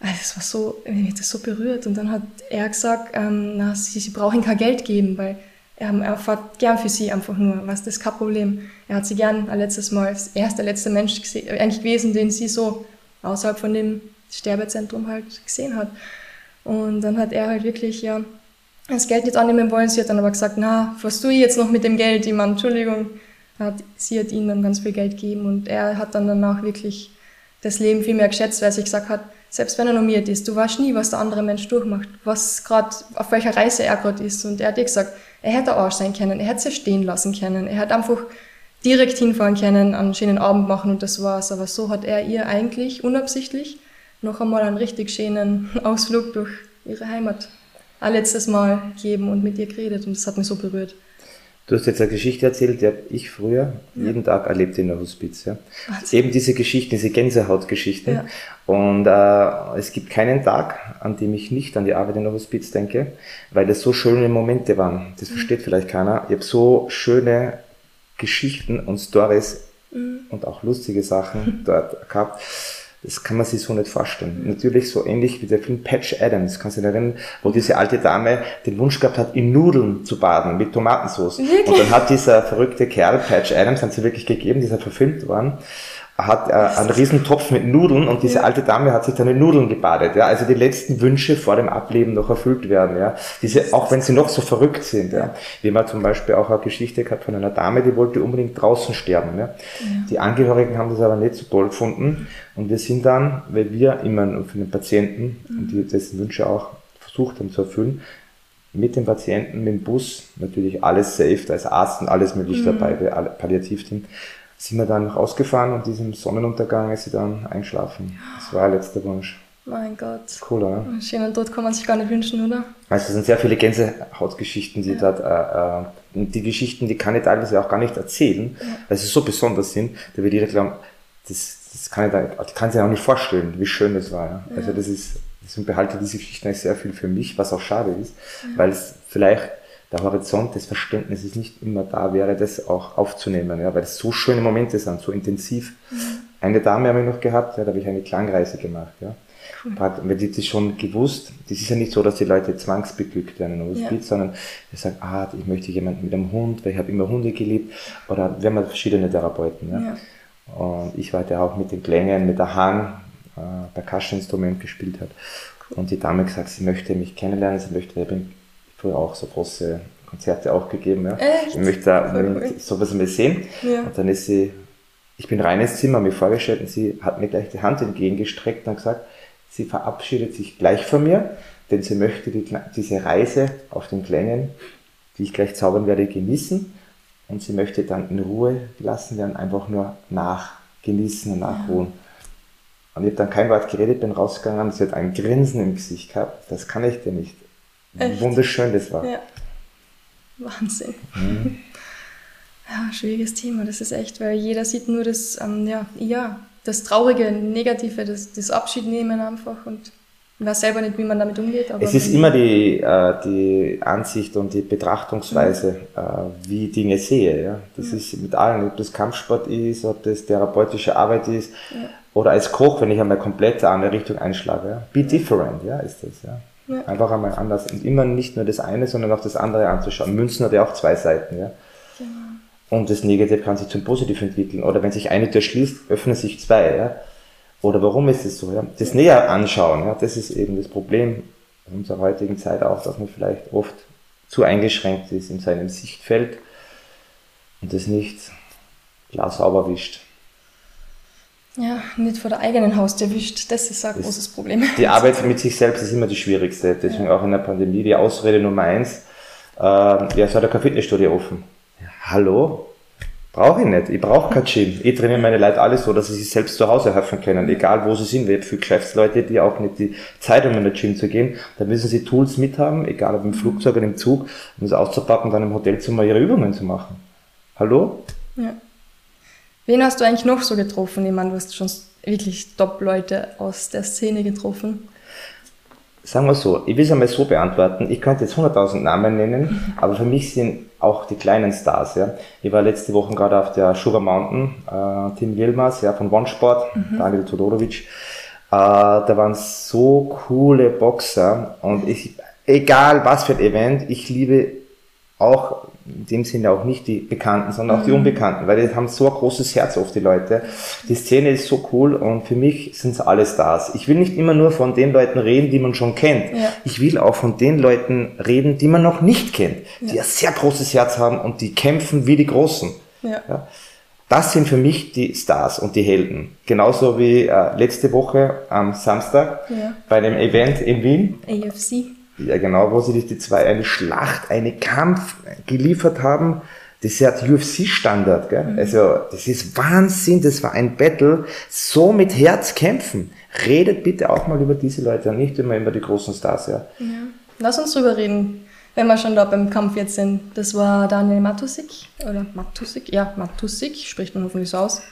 Also das war so, mich hat das so berührt. Und dann hat er gesagt, ähm, na, sie, sie brauchen kein Geld geben, weil er, er fährt gern für sie einfach nur. Was das ist kein Problem. Er hat sie gern ein letztes Mal, er ist der letzte Mensch eigentlich gewesen, den sie so außerhalb von dem Sterbezentrum halt gesehen hat. Und dann hat er halt wirklich, ja, das Geld nicht annehmen wollen. Sie hat dann aber gesagt, na, was tue ich jetzt noch mit dem Geld? Meine, Entschuldigung. Sie hat ihm dann ganz viel Geld gegeben und er hat dann danach wirklich das Leben viel mehr geschätzt, weil er sich gesagt hat, selbst wenn er normiert ist, du weißt nie, was der andere Mensch durchmacht, was gerade, auf welcher Reise er gerade ist. Und er hat dir gesagt, er hätte Arsch sein können, er hätte sie stehen lassen können, er hat einfach direkt hinfahren können, einen schönen Abend machen und das war's. Aber so hat er ihr eigentlich unabsichtlich noch einmal einen richtig schönen Ausflug durch ihre Heimat letztes Mal gegeben und mit ihr geredet und das hat mich so berührt. Du hast jetzt eine Geschichte erzählt, die habe ich früher ja. jeden Tag erlebt in der Hospiz. Ja. Eben diese Geschichten, diese Gänsehautgeschichten. Ja. Und äh, es gibt keinen Tag, an dem ich nicht an die Arbeit in der Hospiz denke, weil das so schöne Momente waren. Das mhm. versteht vielleicht keiner. Ich habe so schöne Geschichten und Stories mhm. und auch lustige Sachen dort gehabt das kann man sich so nicht vorstellen. Natürlich so ähnlich wie der Film Patch Adams, kannst du dich erinnern, wo diese alte Dame den Wunsch gehabt hat, in Nudeln zu baden mit Tomatensauce. Wirklich? Und dann hat dieser verrückte Kerl, Patch Adams, hat sie wirklich gegeben, dieser verfilmt worden, hat äh, einen riesen Topf mit Nudeln und diese ja. alte Dame hat sich dann in Nudeln gebadet. Ja, also die letzten Wünsche vor dem Ableben noch erfüllt werden. Ja, diese auch wenn sie noch so verrückt sind. Ja, wie man zum Beispiel auch eine Geschichte gehabt von einer Dame, die wollte unbedingt draußen sterben. Ja, ja. die Angehörigen haben das aber nicht so toll gefunden und wir sind dann, weil wir immer für den Patienten mhm. und die dessen Wünsche auch versucht haben zu erfüllen, mit dem Patienten, mit dem Bus, natürlich alles safe, da ist Arzt und alles möglich mhm. dabei, Palliativteam sind wir dann noch ausgefahren und diesem Sonnenuntergang ist sie dann eingeschlafen. Das war ihr letzter Wunsch. Mein Gott. Cool, oder? Schönen Tod kann man sich gar nicht wünschen, oder? Also es sind sehr viele Gänsehautgeschichten, die ja. dort, äh, äh, die Geschichten, die kann ich teilweise auch gar nicht erzählen, ja. weil sie so besonders sind, da wird jeder glauben, das, das kann ich da, ich kann sich auch nicht vorstellen, wie schön das war. Ja? Also das ist, deswegen behalte diese Geschichten sehr viel für mich, was auch schade ist, weil es vielleicht der Horizont des Verständnisses nicht immer da wäre, das auch aufzunehmen, ja, weil es so schöne Momente sind, so intensiv. Mhm. Eine Dame habe ich noch gehabt, ja, da habe ich eine Klangreise gemacht, ja. Cool. Die das schon gewusst, das ist ja nicht so, dass die Leute zwangsbeglückt werden in Hospiz, ja. sondern die sagen, ah, ich möchte jemanden mit einem Hund, weil ich habe immer Hunde geliebt, oder wir haben verschiedene Therapeuten, ja. ja. Und ich war der auch mit den Klängen, mit der Hang, äh, Percussion-Instrument gespielt hat. Cool. Und die Dame gesagt, sie möchte mich kennenlernen, sie möchte, ich bin früher auch so große Konzerte auch gegeben. Ja. Echt? Ich möchte da cool. sowas mal sehen. Ja. Und dann ist sie, ich bin rein ins Zimmer, mir vorgestellt und sie hat mir gleich die Hand entgegengestreckt und gesagt, sie verabschiedet sich gleich von mir, denn sie möchte die, diese Reise auf den Klängen, die ich gleich zaubern werde, genießen und sie möchte dann in Ruhe gelassen werden, einfach nur nachgenießen und nachruhen. Ja. Und ich habe dann kein Wort geredet, bin rausgegangen, sie hat ein Grinsen im Gesicht gehabt, das kann ich dir nicht Echt? wunderschön das war. Ja. Wahnsinn. Mhm. Ja, schwieriges Thema, das ist echt, weil jeder sieht nur das, ähm, ja, ja, das Traurige, Negative, das, das Abschiednehmen einfach und ich weiß selber nicht, wie man damit umgeht. es ist immer die, äh, die Ansicht und die Betrachtungsweise, mhm. äh, wie ich Dinge sehe. Ja? Das mhm. ist mit allen, ob das Kampfsport ist, ob das therapeutische Arbeit ist ja. oder als Koch, wenn ich einmal komplett eine andere Richtung einschlage. Ja? Be different, ja, ist das. Ja? Ja. Einfach einmal anders und immer nicht nur das eine, sondern auch das andere anzuschauen. Münzen hat ja auch zwei Seiten, ja. Genau. Und das Negative kann sich zum Positiv entwickeln. Oder wenn sich eine Tür schließt, öffnen sich zwei, ja. Oder warum ist es so, ja? Das näher anschauen, ja. Das ist eben das Problem unserer heutigen Zeit auch, dass man vielleicht oft zu eingeschränkt ist in seinem Sichtfeld und das nicht klar sauber wischt. Ja, nicht vor der eigenen Haustür wischt, das ist ein das großes Problem. Die Arbeit mit sich selbst ist immer die schwierigste, deswegen ja. auch in der Pandemie die Ausrede Nummer eins, äh, ja, es hat ja kein Fitnessstudio offen. Ja, hallo? Brauche ich nicht, ich brauche kein Gym. Ich trainiere meine Leute alles so, dass sie sich selbst zu Hause helfen können, egal wo sie sind. Wir haben viele Geschäftsleute, die auch nicht die Zeit haben, in den Gym zu gehen. Da müssen sie Tools mithaben, egal ob im Flugzeug oder im Zug, um es auszupacken, dann im Hotelzimmer ihre Übungen zu machen. Hallo? Ja. Wen hast du eigentlich noch so getroffen? Ich meine, du hast schon wirklich Top-Leute aus der Szene getroffen. Sagen wir so, ich will es einmal so beantworten. Ich könnte jetzt 100.000 Namen nennen, aber für mich sind auch die kleinen Stars. Ja. Ich war letzte Woche gerade auf der Sugar Mountain, äh, Tim Yilmaz ja, von One Sport, mhm. Daniel Todorovic. Äh, da waren so coole Boxer und ich, egal was für ein Event, ich liebe auch in dem Sinne auch nicht die Bekannten, sondern auch die mhm. Unbekannten, weil die haben so ein großes Herz auf die Leute. Die Szene ist so cool und für mich sind es alle Stars. Ich will nicht immer nur von den Leuten reden, die man schon kennt. Ja. Ich will auch von den Leuten reden, die man noch nicht kennt, ja. die ein sehr großes Herz haben und die kämpfen wie die Großen. Ja. Das sind für mich die Stars und die Helden. Genauso wie äh, letzte Woche am Samstag bei dem Event in Wien. AFC ja, genau, wo sie die zwei eine Schlacht, einen Kampf geliefert haben. Das ist ja UFC-Standard, gell? Mhm. Also, das ist Wahnsinn, das war ein Battle. So mit Herz kämpfen. redet bitte auch mal über diese Leute und nicht immer über die großen Stars, ja. ja. Lass uns drüber reden, wenn wir schon da beim Kampf jetzt sind. Das war Daniel Matusik, oder Matusik, ja, Matusik, spricht man hoffentlich so aus.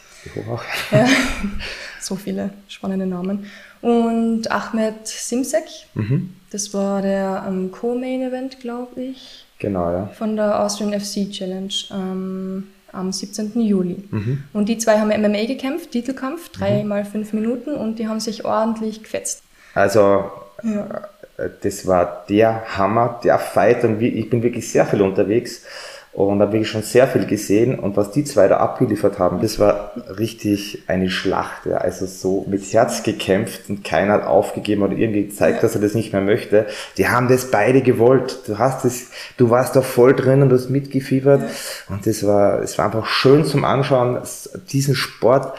Ja, so viele spannende Namen. Und Ahmed Simsek, mhm. Das war der ähm, Co-Main-Event, glaube ich. Genau, ja. Von der Austrian FC Challenge ähm, am 17. Juli. Mhm. Und die zwei haben MMA gekämpft, Titelkampf, drei mhm. mal fünf Minuten und die haben sich ordentlich gefetzt. Also, ja. Äh, das war der Hammer, der Fight und ich bin wirklich sehr viel unterwegs und da habe ich schon sehr viel gesehen und was die zwei da abgeliefert haben, das war richtig eine Schlacht. Ja. Also so mit Herz gekämpft und keiner hat aufgegeben oder irgendwie gezeigt, dass er das nicht mehr möchte. Die haben das beide gewollt. Du hast es, du warst da voll drin und du hast mitgefiebert. Und das war, es war einfach schön zum Anschauen, diesen Sport,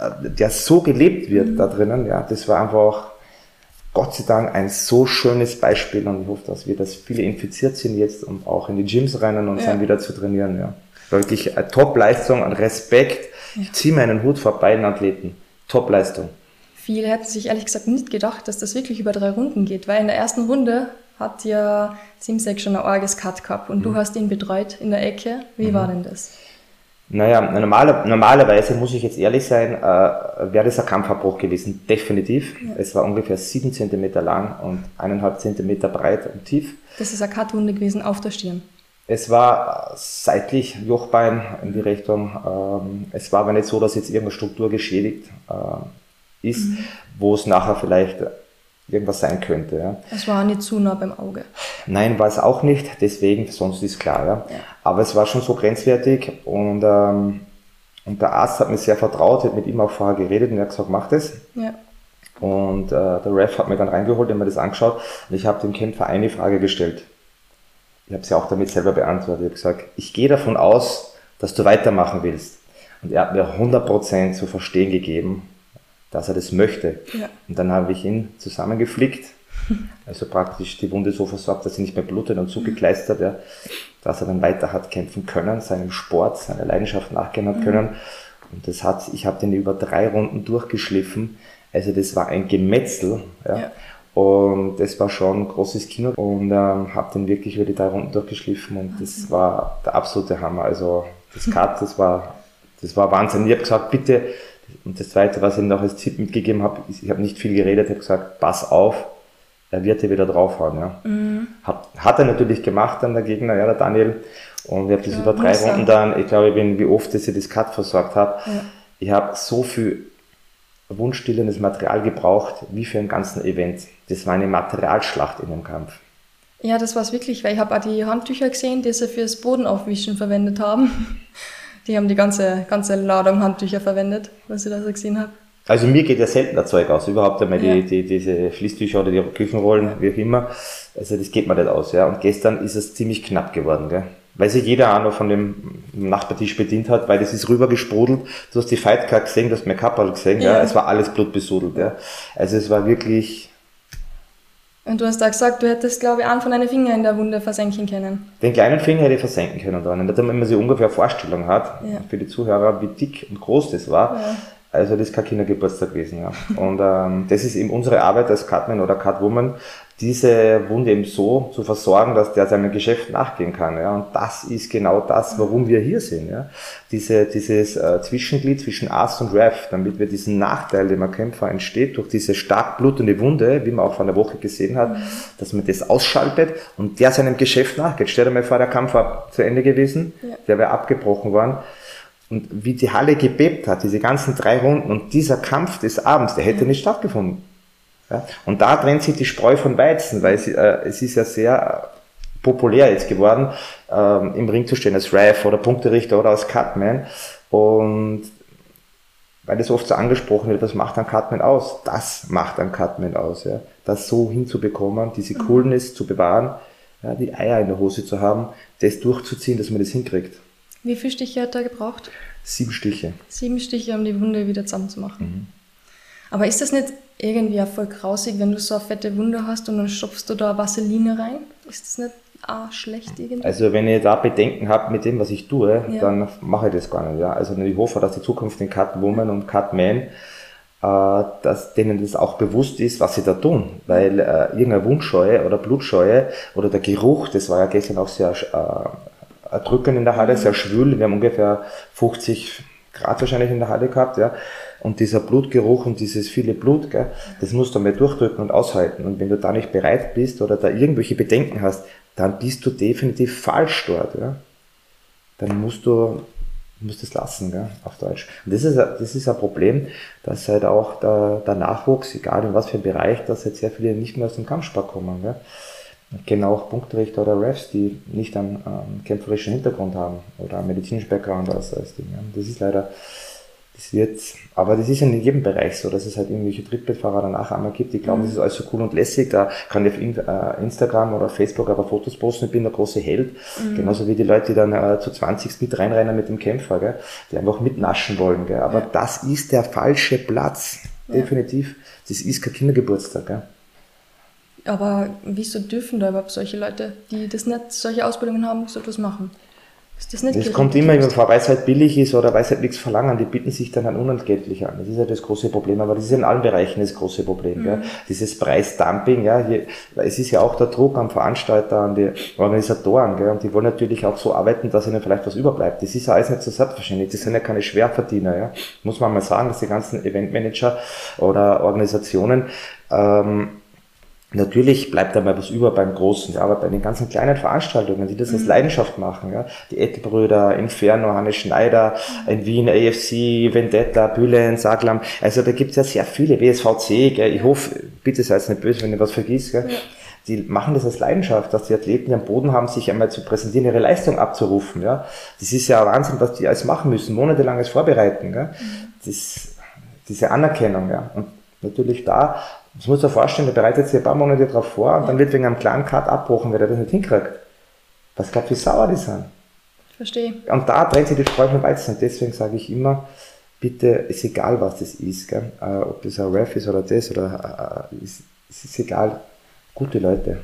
äh, der so gelebt wird mhm. da drinnen. Ja, das war einfach Gott sei Dank ein so schönes Beispiel und ich hoffe, dass wir, dass viele infiziert sind jetzt und auch in die Gyms rennen und ja. dann wieder zu trainieren. Ja. Wirklich eine Top-Leistung und Respekt. Ja. Ich ziehe meinen Hut vor beiden Athleten. Top-Leistung. Viele hätten sich ehrlich gesagt nicht gedacht, dass das wirklich über drei Runden geht, weil in der ersten Runde hat ja Simsek schon ein arges Cut gehabt und mhm. du hast ihn betreut in der Ecke. Wie mhm. war denn das? Naja, normaler, normalerweise muss ich jetzt ehrlich sein, äh, wäre das ein Kampfabbruch gewesen, definitiv. Ja. Es war ungefähr sieben Zentimeter lang und eineinhalb Zentimeter breit und tief. Das ist eine Cutwunde gewesen auf der Stirn. Es war seitlich Jochbein in die Richtung. Ähm, es war aber nicht so, dass jetzt irgendeine Struktur geschädigt äh, ist, mhm. wo es nachher vielleicht irgendwas sein könnte. Ja. Es war nicht zu nah beim Auge. Nein, war es auch nicht, deswegen, sonst ist klar. Ja. ja. Aber es war schon so grenzwertig und, ähm, und der Arzt hat mir sehr vertraut, hat mit ihm auch vorher geredet und er hat gesagt, mach das. Ja. Und äh, der Ref hat mir dann reingeholt, hat mir das angeschaut und ich habe dem Kämpfer eine Frage gestellt. Ich habe sie auch damit selber beantwortet. Ich habe gesagt, ich gehe davon aus, dass du weitermachen willst. Und er hat mir 100% zu verstehen gegeben, dass er das möchte. Ja. Und dann habe ich ihn zusammengeflickt, also praktisch die Wunde so versorgt, dass sie nicht mehr blutet und zugekleistert, ja, dass er dann weiter hat kämpfen können, seinem Sport, seiner Leidenschaft nachgehen hat mhm. können. Und das hat, ich habe den über drei Runden durchgeschliffen. Also das war ein Gemetzel. Ja. ja. Und das war schon ein großes Kino und ähm, habe den wirklich über die drei Runden durchgeschliffen und das war der absolute Hammer. Also das Cut, das war, das war Wahnsinn. Ich habe gesagt, bitte und das Zweite, was ich noch als Tipp mitgegeben habe, ist, ich habe nicht viel geredet, habe gesagt, pass auf, er wird dir wieder draufhauen. Ja. Mhm. Hat, hat er natürlich gemacht dann der Gegner, ja, der Daniel. Und ich habe das über drei Runden dann, ich glaube, ich bin, wie oft dass ich das Cut versorgt habe. Ja. Ich habe so viel wunschstillendes Material gebraucht, wie für einen ganzen Event. Das war eine Materialschlacht in dem Kampf. Ja, das war es wirklich, weil ich habe auch die Handtücher gesehen, die sie fürs Bodenaufwischen verwendet haben. Die haben die ganze, ganze Ladung Handtücher verwendet, was ich da so gesehen habe. Also mir geht ja selten das Zeug aus, überhaupt einmal die, ja. die, diese Schließtücher oder die Küchenrollen, wie auch immer. Also das geht mir nicht aus, ja. Und gestern ist es ziemlich knapp geworden, gell. Weil sich jeder auch noch von dem Nachbartisch bedient hat, weil das ist rübergesprudelt. Du hast die Fightcard gesehen, du hast mein Kapperl gesehen, ja. ja. Es war alles blutbesudelt, ja. Also es war wirklich, und du hast da gesagt, du hättest, glaube ich, einen von deinen Fingern in der Wunde versenken können. Den kleinen Finger hätte ich versenken können dran. Damit man sich ungefähr eine Vorstellung hat, ja. für die Zuhörer, wie dick und groß das war. Ja. Also das ist kein Kindergeburtstag gewesen. Ja. Und ähm, das ist eben unsere Arbeit als Cutman oder Cutwoman, diese Wunde eben so zu versorgen, dass der seinem Geschäft nachgehen kann. Ja. Und das ist genau das, warum wir hier sind. Ja. Diese, dieses äh, Zwischenglied zwischen Ass und Ref, damit wir diesen Nachteil, den am Kämpfer entsteht, durch diese stark blutende Wunde, wie man auch vor einer Woche gesehen hat, mhm. dass man das ausschaltet und der seinem Geschäft nachgeht. Stell dir mal vor, der Kampf war zu Ende gewesen, ja. der wäre abgebrochen worden. Und wie die Halle gebebt hat, diese ganzen drei Runden und dieser Kampf des Abends, der hätte nicht stattgefunden. Ja? Und da trennt sich die Spreu von Weizen, weil es, äh, es ist ja sehr populär jetzt geworden, ähm, im Ring zu stehen als Ref oder Punkterichter oder als Cutman. Und weil das oft so angesprochen wird, was macht ein Cutman aus? Das macht ein Cutman aus, ja. Das so hinzubekommen, diese mhm. Coolness zu bewahren, ja, die Eier in der Hose zu haben, das durchzuziehen, dass man das hinkriegt. Wie viele Stiche hat er gebraucht? Sieben Stiche. Sieben Stiche, um die Wunde wieder zusammenzumachen. Mhm. Aber ist das nicht irgendwie auch voll grausig, wenn du so eine fette Wunde hast und dann stopfst du da Vaseline rein? Ist das nicht auch schlecht irgendwie? Also wenn ich da Bedenken habe mit dem, was ich tue, ja. dann mache ich das gar nicht. Ja? Also ich hoffe, dass die Zukunft in Catwoman und Catman äh, dass denen das auch bewusst ist, was sie da tun. Weil äh, irgendeine Wundscheue oder Blutscheue oder der Geruch, das war ja gestern auch sehr äh, erdrückend in der Halle, sehr schwül. Wir haben ungefähr 50 Grad wahrscheinlich in der Halle gehabt, ja. Und dieser Blutgeruch und dieses viele Blut, gell, das musst du mal durchdrücken und aushalten. Und wenn du da nicht bereit bist oder da irgendwelche Bedenken hast, dann bist du definitiv falsch dort, ja. Dann musst du musst es lassen, gell, auf Deutsch. Und das ist, das ist ein Problem, dass halt auch der, der Nachwuchs, egal in was für einem Bereich, dass halt sehr viele nicht mehr aus dem Kampfsport kommen. Gell. Kenne auch Punktrichter oder Refs, die nicht einen, einen kämpferischen Hintergrund haben oder einen medizinischen Background als, als Ding. Das ist leider das wird, aber das ist ja in jedem Bereich so, dass es halt irgendwelche Trittbettfahrer danach einmal gibt, die glauben, mhm. das ist alles so cool und lässig, da kann ich auf äh, Instagram oder Facebook aber Fotos posten, ich bin der große Held. Mhm. Genauso wie die Leute, die dann äh, zu 20 mit reinrennen mit dem Kämpfer, gell? die einfach mitnaschen wollen. Gell? Aber ja. das ist der falsche Platz, definitiv. Das ist kein Kindergeburtstag. Gell? Aber wieso dürfen da überhaupt solche Leute, die das nicht, solche Ausbildungen haben, so etwas machen? Ist das nicht Das kommt immer vor, weil es halt billig ist oder weil es halt nichts verlangen, die bieten sich dann halt unentgeltlich an. Das ist ja das große Problem, aber das ist in allen Bereichen das große Problem. Mhm. Ja. Dieses Preisdumping, ja, hier, es ist ja auch der Druck am Veranstalter, an die Organisatoren, gell, und die wollen natürlich auch so arbeiten, dass ihnen vielleicht was überbleibt. Das ist ja alles nicht so selbstverständlich, das sind ja keine Schwerverdiener, ja. Muss man mal sagen, dass die ganzen Eventmanager oder Organisationen ähm, Natürlich bleibt da mal was über beim Großen, ja, aber bei den ganzen kleinen Veranstaltungen, die das mhm. als Leidenschaft machen, ja, die Ettelbrüder, Inferno, Hannes Schneider, in Wien, AFC, Vendetta, Bühlen, Saglam, also da gibt's ja sehr viele, WSVC, gell, ich hoffe, bitte seid nicht böse, wenn ihr was vergisst, gell, ja. die machen das als Leidenschaft, dass die Athleten am Boden haben, sich einmal zu präsentieren, ihre Leistung abzurufen, ja, das ist ja Wahnsinn, was die alles machen müssen, monatelanges Vorbereiten, gell, mhm. das, diese Anerkennung, ja, und natürlich da das muss man sich vorstellen, der bereitet sich ein paar Monate darauf vor und dann wird wegen einem kleinen Cut abbrochen, weil er das nicht hinkriegt. Was glaubt, wie sauer die sind? Verstehe. Und da dreht sich die Spreu vom Weizen. Und deswegen sage ich immer, bitte, ist egal, was das ist, gell? Äh, ob das ein Ref ist oder das, oder äh, ist, es ist egal. Gute Leute,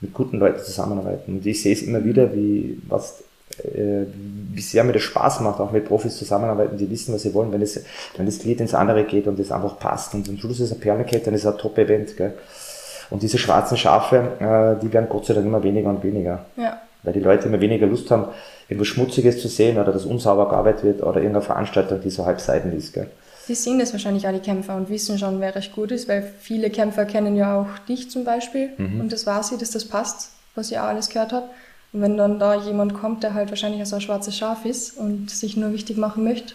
mit guten Leuten zusammenarbeiten. Und ich sehe es immer wieder, wie was äh, wie sehr mir das Spaß macht, auch mit Profis zusammenarbeiten, die wissen, was sie wollen, wenn es, wenn das Glied ins andere geht und es einfach passt und am Schluss ist eine Perlenkette, dann ist es ein Top-Event, gell. Und diese schwarzen Schafe, äh, die werden Gott sei Dank immer weniger und weniger. Ja. Weil die Leute immer weniger Lust haben, irgendwas Schmutziges zu sehen oder dass unsauber gearbeitet wird oder irgendeine Veranstaltung, die so halb seiden ist, gell. Die sehen das wahrscheinlich alle Kämpfer und wissen schon, wer recht gut ist, weil viele Kämpfer kennen ja auch dich zum Beispiel mhm. und das war sie, dass das passt, was ihr auch alles gehört habt. Und wenn dann da jemand kommt, der halt wahrscheinlich so ein schwarzes Schaf ist und sich nur wichtig machen möchte,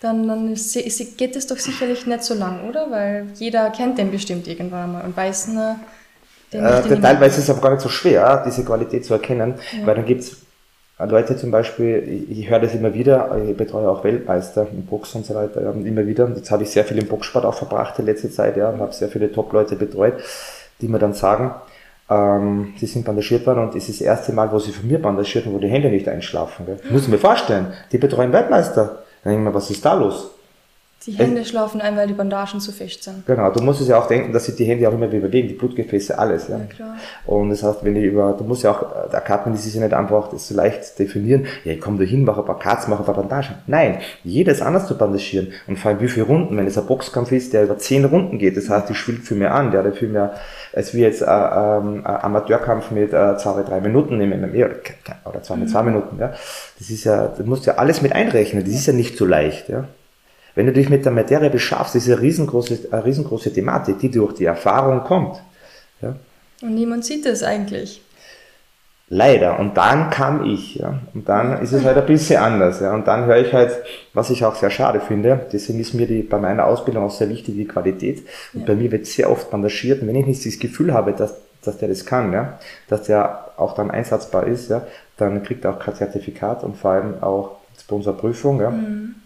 dann, dann ist, ist, geht es doch sicherlich nicht so lang, oder? Weil jeder kennt den bestimmt irgendwann einmal und weiß, ne, den äh, den Teilweise ist es aber gar nicht so schwer, diese Qualität zu erkennen, ja. weil dann gibt es Leute zum Beispiel, ich, ich höre das immer wieder, ich betreue auch Weltmeister im Box und so weiter, ja, immer wieder. Jetzt habe ich sehr viel im Boxsport auch verbracht in letzter Zeit, ja, und habe sehr viele Top-Leute betreut, die mir dann sagen, ähm, sie sind bandagiert worden und es ist das erste Mal, wo sie von mir bandagiert und wo die Hände nicht einschlafen. Gell? Muss ich mir vorstellen. Die betreuen Weltmeister. Dann denke ich mir, was ist da los? Die Hände äh, schlafen ein, weil die Bandagen zu fest sind. Genau, du musst es ja auch denken, dass sich die Hände auch immer wieder bewegen, die Blutgefäße, alles. Ja. ja klar. Und das heißt, wenn ich über, du musst ja auch, der Karten ist ja nicht einfach das so leicht definieren, ja, ich komme da hin, mache ein paar Cuts, mache ein paar Bandagen. Nein, jedes anders zu bandagieren. Und vor allem wie viele Runden, wenn es ein Boxkampf ist, der über zehn Runden geht, das heißt, die schwillt viel mehr an, der hat viel mehr, als wie jetzt äh, ein Amateurkampf mit äh, zwei, drei Minuten im MMA oder zwei mit zwei mhm. Minuten. Ja. Das ist ja, du musst ja alles mit einrechnen, das ist ja nicht so leicht. Ja. Wenn du dich mit der Materie beschaffst, ist eine riesengroße, eine riesengroße Thematik, die durch die Erfahrung kommt. Ja? Und niemand sieht das eigentlich. Leider. Und dann kam ich. Ja? Und dann ist es halt ein bisschen anders. Ja? Und dann höre ich halt, was ich auch sehr schade finde. Deswegen ist mir die, bei meiner Ausbildung auch sehr wichtig die Qualität. Und ja. bei mir wird sehr oft bandagiert. Und wenn ich nicht das Gefühl habe, dass, dass der das kann, ja? dass der auch dann einsatzbar ist, ja? dann kriegt er auch kein Zertifikat und vor allem auch bei unserer Prüfung. Ja? Mhm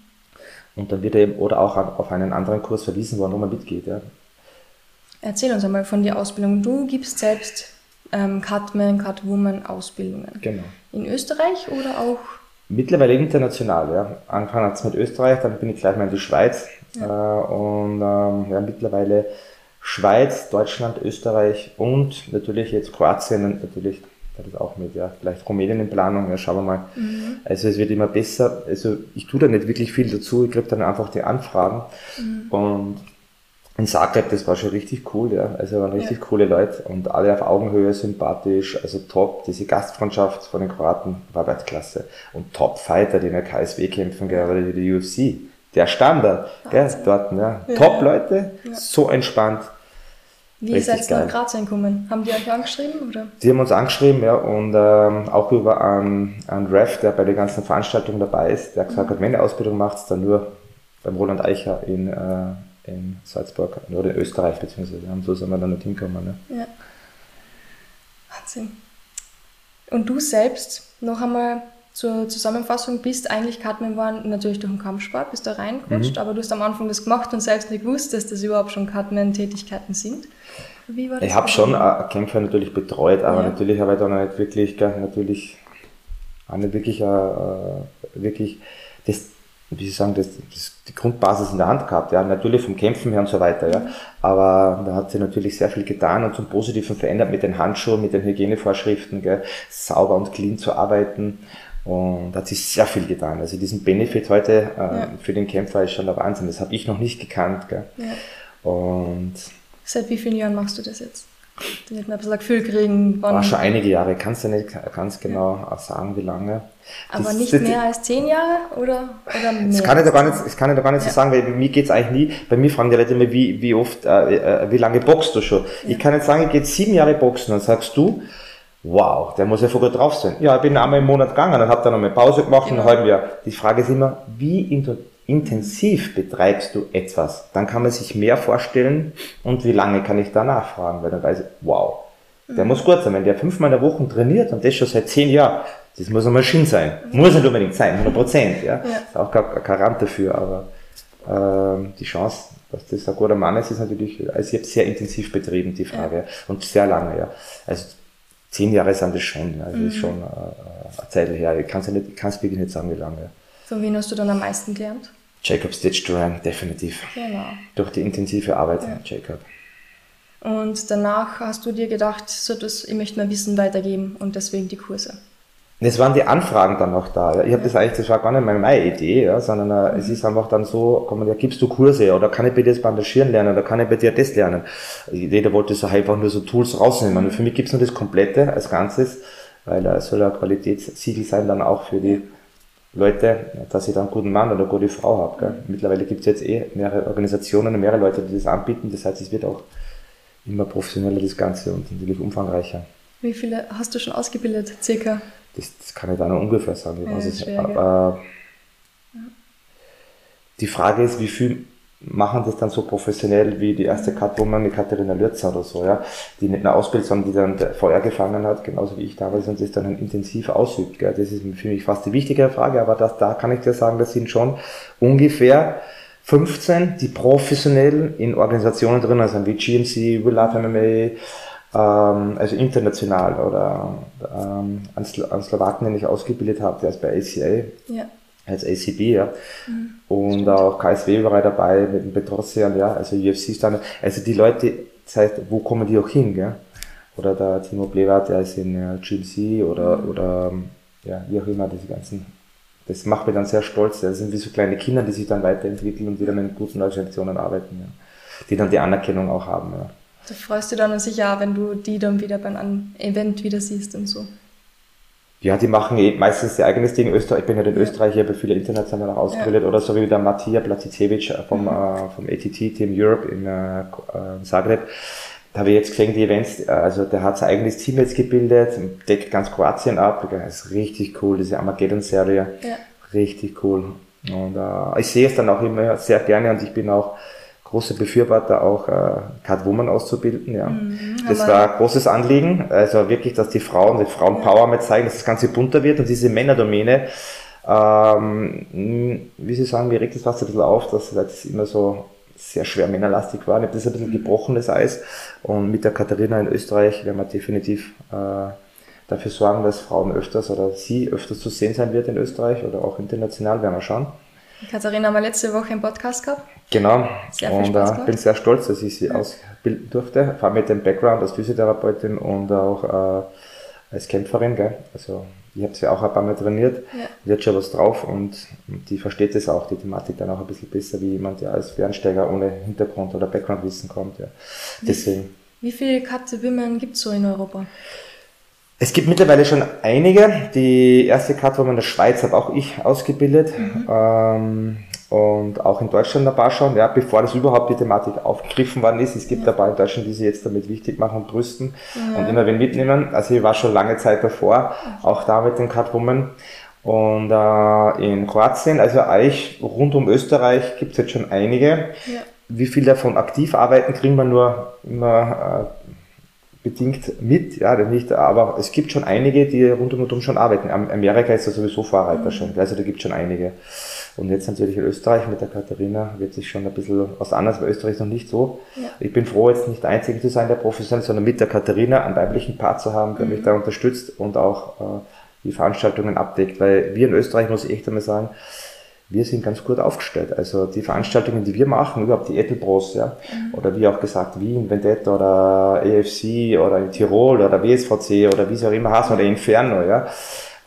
und dann wird er eben oder auch auf einen anderen Kurs verwiesen, wo er nochmal mitgeht. Ja. Erzähl uns einmal von der Ausbildung. Du gibst selbst ähm, Cutman, Cutwoman Ausbildungen. Genau. In Österreich oder auch? Mittlerweile international, ja. Angefangen hat es mit Österreich, dann bin ich gleich mal in die Schweiz. Ja. Äh, und ähm, ja, mittlerweile Schweiz, Deutschland, Österreich und natürlich jetzt Kroatien und natürlich das auch mit, ja. Vielleicht Rumänien in Planung, ja, schauen wir mal. Mhm. Also es wird immer besser. Also ich tue da nicht wirklich viel dazu, ich kriege dann einfach die Anfragen. Mhm. Und in Zagreb, das war schon richtig cool, ja. Also waren richtig ja. coole Leute und alle auf Augenhöhe sympathisch, also top. Diese Gastfreundschaft von den Kroaten war Weltklasse. Und Top-Fighter, die in der KSW kämpfen, gerade die, die UFC. Der Standard, gell, dort, ja. ja. Top-Leute, ja. so entspannt. Wie seid ihr nach Graz gekommen? Haben die euch angeschrieben? Oder? Die haben uns angeschrieben, ja, und ähm, auch über einen, einen Ref, der bei den ganzen Veranstaltungen dabei ist, der gesagt mhm. hat, wenn ihr Ausbildung macht, dann nur beim Roland Eicher in, äh, in Salzburg oder in Österreich, beziehungsweise und so sind wir dann nicht hingekommen. Ne? Ja. Wahnsinn. Und du selbst, noch einmal zur Zusammenfassung, bist eigentlich Cutman waren natürlich durch den Kampfsport, bist da reingerutscht, mhm. aber du hast am Anfang das gemacht und selbst nicht gewusst, dass das überhaupt schon Cutman-Tätigkeiten sind. Wie war das? Ich habe schon Kämpfer natürlich betreut, aber ja. natürlich habe ich da noch nicht wirklich, natürlich auch nicht wirklich, äh, wirklich das, wie Sie sagen, das, das, die Grundbasis in der Hand gehabt. Ja, natürlich vom Kämpfen her und so weiter. Ja, mhm. aber da hat sie natürlich sehr viel getan und zum Positiven verändert mit den Handschuhen, mit den Hygienevorschriften, gell, sauber und clean zu arbeiten. Und da hat sich sehr viel getan. Also diesen Benefit heute äh, ja. für den Kämpfer ist schon der Wahnsinn. Das habe ich noch nicht gekannt. Gell? Ja. Und Seit wie vielen Jahren machst du das jetzt? Damit wir ein bisschen ein Gefühl kriegen. Wann War schon einige Jahre, kannst du nicht ganz genau ja. sagen, wie lange. Aber das, nicht das, mehr als zehn Jahre oder, oder mehr? Das kann ich doch gar nicht, das kann ich doch gar nicht ja. so sagen, weil bei mir geht's eigentlich nie, bei mir fragen die Leute immer, wie, wie oft, äh, äh, wie lange boxst du schon? Ja. Ich kann nicht sagen, ich gehe sieben Jahre boxen, dann sagst du, wow, der muss ja voll gut drauf sein. Ja, ich bin einmal im Monat gegangen und habe dann noch eine Pause gemacht genau. und ein halbes Jahr. Die Frage ist immer, wie intensiv betreibst du etwas? Dann kann man sich mehr vorstellen und wie lange kann ich danach fragen, weil dann weiß ich, wow, der mhm. muss gut sein. Wenn der fünfmal in der Woche trainiert und das schon seit zehn Jahren, das muss eine Maschine sein. Muss nicht unbedingt sein, 100 Prozent. Ja? ja. Ist auch kein Garant dafür, aber ähm, die Chance, dass das ein guter Mann ist, ist natürlich, also ich habe sehr intensiv betrieben, die Frage, ja. und sehr lange, ja. Also zehn Jahre sind das schon, also mhm. ist schon äh, eine Zeit her. Ich kann es nicht, wirklich nicht sagen, wie lange. Von wem hast du dann am meisten gelernt? Jacob Stitch Duran, definitiv. Genau. Durch die intensive Arbeit, ja. Jacob. Und danach hast du dir gedacht, so das, ich möchte mein Wissen weitergeben und deswegen die Kurse. Es waren die Anfragen dann noch da. Ich habe das eigentlich, das war gar nicht meine Idee, ja, sondern äh, mhm. es ist einfach dann so, komm, ja, gibst du Kurse oder kann ich bei dir das Bandagieren lernen oder kann ich bei dir das lernen? Jeder wollte so einfach nur so Tools rausnehmen. Und für mich gibt's nur das Komplette als Ganzes, weil äh, es soll ein Qualitätssiegel sein dann auch für die Leute, dass ich dann einen guten Mann oder eine gute Frau habe. Gell? Mittlerweile gibt's jetzt eh mehrere Organisationen und mehrere Leute, die das anbieten. Das heißt, es wird auch immer professioneller das Ganze und natürlich umfangreicher. Wie viele hast du schon ausgebildet, circa? Das, das kann ich da noch ungefähr sagen. Ja, schwer, aber ja. die Frage ist, wie viel machen das dann so professionell wie die erste Catwoman, die Katharina Lürzer oder so, ja, die nicht eine Ausbildung, sondern die dann Feuer gefangen hat, genauso wie ich damals und das dann intensiv ausübt. Gell. Das ist für mich fast die wichtigere Frage, aber das, da kann ich dir sagen, das sind schon ungefähr 15, die professionell in Organisationen drin sind, wie GMC, Will Love MMA, also international oder ähm, an, Slo an Slowaken, den ich ausgebildet habe, der ist bei ACA. Ja. Als ACB, ja. Mhm. Und Stimmt. auch KSW war dabei mit dem Petrosian, ja, also UFC-Standard. Also die Leute, das heißt, wo kommen die auch hin, gell? Oder der Timo Blewart, der ist in äh, GMC oder, mhm. oder, ja, wie auch immer, diese ganzen das macht mich dann sehr stolz. Das sind wie so kleine Kinder, die sich dann weiterentwickeln und die dann in guten Organisationen arbeiten, ja. die dann die Anerkennung auch haben. Ja. Da freust du dann sicher auch, wenn du die dann wieder beim Event wieder siehst und so. Ja, die machen eh meistens ihr eigenes Ding. Österreich, ich bin ja in Österreich, ich habe viele international auch ausgebildet. Ja. Oder so wie der Matija Platicevic vom, mhm. äh, vom ATT Team Europe in äh, Zagreb. Da habe ich jetzt gesehen, die Events, äh, also der hat sein eigenes Team jetzt gebildet, deckt ganz Kroatien ab. Das ist richtig cool, diese Armageddon-Serie. Ja. Richtig cool. Und äh, ich sehe es dann auch immer sehr gerne und ich bin auch große Befürworter auch äh, Catwoman auszubilden. Ja. Mhm, das war ein großes Anliegen. Also wirklich, dass die Frauen, die Frauenpower zeigen, dass das Ganze bunter wird und diese Männerdomäne, ähm, wie Sie sagen, mir regt das fast ein bisschen auf, dass das immer so sehr schwer männerlastig war. Das ist ein bisschen gebrochenes Eis. Und mit der Katharina in Österreich werden wir definitiv äh, dafür sorgen, dass Frauen öfters oder sie öfters zu sehen sein wird in Österreich oder auch international, werden wir schauen. Katharina haben wir letzte Woche im Podcast gehabt. Genau. Sehr und äh, bin sehr stolz, dass ich sie ja. ausbilden durfte. Vor allem mit dem Background als Physiotherapeutin und auch äh, als Kämpferin, gell? Also ich habe sie auch ein paar Mal trainiert, ja. die hat schon was drauf und, die versteht das auch, die Thematik dann auch ein bisschen besser, wie jemand, der als Fernsteiger ohne Hintergrund oder Backgroundwissen kommt. Ja. Deswegen. Wie, wie viele Katze Women gibt es so in Europa? Es gibt mittlerweile schon einige. Die erste Catwoman in der Schweiz habe auch ich ausgebildet. Mhm. Ähm, und auch in Deutschland ein paar schon, ja, bevor das überhaupt die Thematik aufgegriffen worden ist. Es gibt ja. ein paar in Deutschland, die sich jetzt damit wichtig machen und brüsten ja. und immer wenn mitnehmen. Also ich war schon lange Zeit davor, auch da mit den Catwoman. Und äh, in Kroatien, also eigentlich rund um Österreich, gibt es jetzt schon einige. Ja. Wie viel davon aktiv arbeiten, kriegen wir nur immer äh, bedingt mit, ja, nicht, aber es gibt schon einige, die rund um und um schon arbeiten. Amerika ist ja sowieso Vorreiter mhm. schon, also da gibt es schon einige. Und jetzt natürlich in Österreich mit der Katharina wird sich schon ein bisschen was anderes, weil Österreich noch nicht so. Ja. Ich bin froh, jetzt nicht der Einzige zu sein, der professionell, sondern mit der Katharina einen weiblichen Part zu haben, der mhm. mich da unterstützt und auch äh, die Veranstaltungen abdeckt, weil wir in Österreich, muss ich echt einmal sagen, wir sind ganz gut aufgestellt. Also die Veranstaltungen, die wir machen, überhaupt die Edelbros, ja, mhm. oder wie auch gesagt Wien, Vendetta oder AFC oder in Tirol oder WSVC oder wie es auch immer heißt, oder Inferno, ja,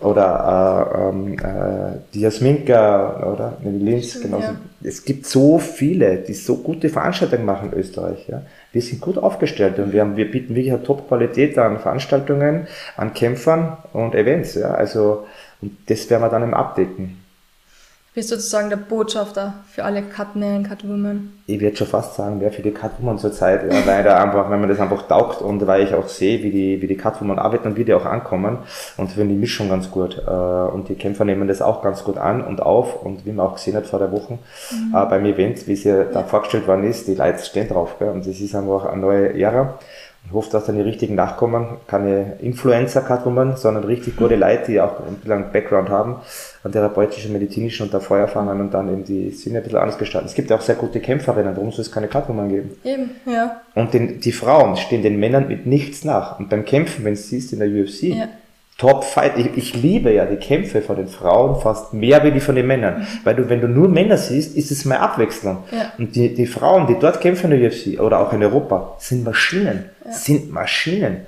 oder äh, ähm, äh, die Jasminka oder in Linz, genau. Ja. Es gibt so viele, die so gute Veranstaltungen machen in Österreich, ja. Wir sind gut aufgestellt und wir haben, wir bieten wirklich eine Top-Qualität an Veranstaltungen, an Kämpfern und Events, ja. Also, und das werden wir dann im Abdecken bist sozusagen der Botschafter für alle Catmen, Catwomen. Ich würde schon fast sagen, wer für die Catwoman zurzeit, ja, weil da einfach, wenn man das einfach taugt und weil ich auch sehe, wie die, wie die Catwoman arbeiten und wie die auch ankommen und finde die Mischung ganz gut. Äh, und die Kämpfer nehmen das auch ganz gut an und auf und wie man auch gesehen hat vor der Woche mhm. Äh, beim Event, wie sie ja. da vorgestellt worden ist, die Leute stehen drauf, gell, und das ist einfach eine neue Ära. Ich hoffe, dass dann die richtigen nachkommen. Keine Influencer-Catwoman, sondern richtig gute mhm. Leute, die auch ein bisschen Background haben, an therapeutischen, medizinischen und da Feuerfangern und dann eben die Szene ein bisschen anders gestalten. Es gibt ja auch sehr gute Kämpferinnen, warum soll es keine Catwoman geben? Eben, ja. Und den, die Frauen stehen den Männern mit nichts nach. Und beim Kämpfen, wenn du siehst in der UFC, ja. Top Fight. Ich, ich liebe ja die Kämpfe von den Frauen fast mehr wie die von den Männern. Mhm. Weil du, wenn du nur Männer siehst, ist es mehr Abwechslung. Ja. Und die, die Frauen, die dort kämpfen in der UFC oder auch in Europa, sind Maschinen. Ja. Sind Maschinen.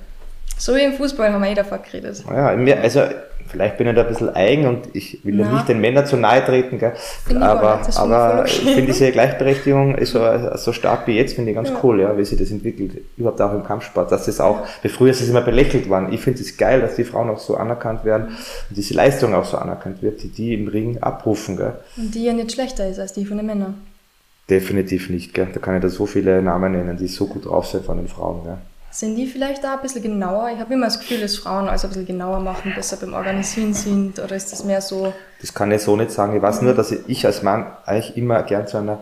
So wie im Fußball haben wir eh davor geredet. Ja, also Vielleicht bin ich da ein bisschen eigen und ich will ja nicht den Männern zu nahe treten, gell? aber, aber ich finde diese Gleichberechtigung ist so, so stark wie jetzt, finde ich ganz ja. cool, ja, wie sich das entwickelt, überhaupt auch im Kampfsport, dass das auch, ja. früher ist es immer belächelt worden. Ich finde es geil, dass die Frauen auch so anerkannt werden und diese Leistung auch so anerkannt wird, die die im Ring abrufen. Gell? Und die ja nicht schlechter ist als die von den Männern. Definitiv nicht, gell? da kann ich da so viele Namen nennen, die so gut drauf sind von den Frauen. Gell? Sind die vielleicht da ein bisschen genauer? Ich habe immer das Gefühl, dass Frauen alles ein bisschen genauer machen, besser beim Organisieren sind. Oder ist das mehr so? Das kann ich so nicht sagen. Ich weiß nur, dass ich als Mann eigentlich immer gern zu einer,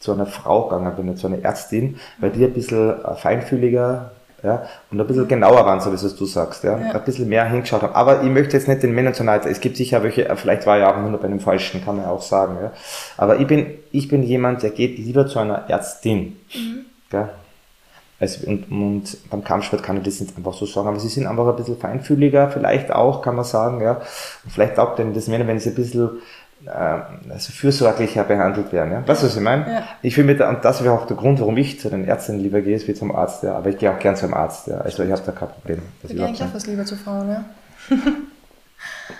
zu einer Frau gegangen bin, zu einer Ärztin, weil die ein bisschen äh, feinfühliger ja, und ein bisschen genauer waren, so wie es du sagst, ja, ja. ein bisschen mehr hingeschaut haben. Aber ich möchte jetzt nicht den Männern zu nahe, es gibt sicher welche, äh, vielleicht war ja auch nur bei einem Falschen, kann man ja auch sagen, ja. Aber ich bin, ich bin jemand, der geht lieber zu einer Ärztin, mhm. Gell? Also, und, und beim Kampfsport kann ich das nicht einfach so sagen, aber sie sind einfach ein bisschen feinfühliger, vielleicht auch, kann man sagen, ja. Und vielleicht taugt denen das mehr, wenn sie ein bisschen äh, also fürsorglicher behandelt werden. Ja? Weißt du, was ich meine? Ja. Ich finde, und das wäre auch der Grund, warum ich zu den Ärzten lieber gehe, wie zum Arzt. Ja. Aber ich gehe auch gern zum Arzt. Ja. Also ich habe da kein Problem. Ich gehe eigentlich auch fast lieber zu Frauen, ja.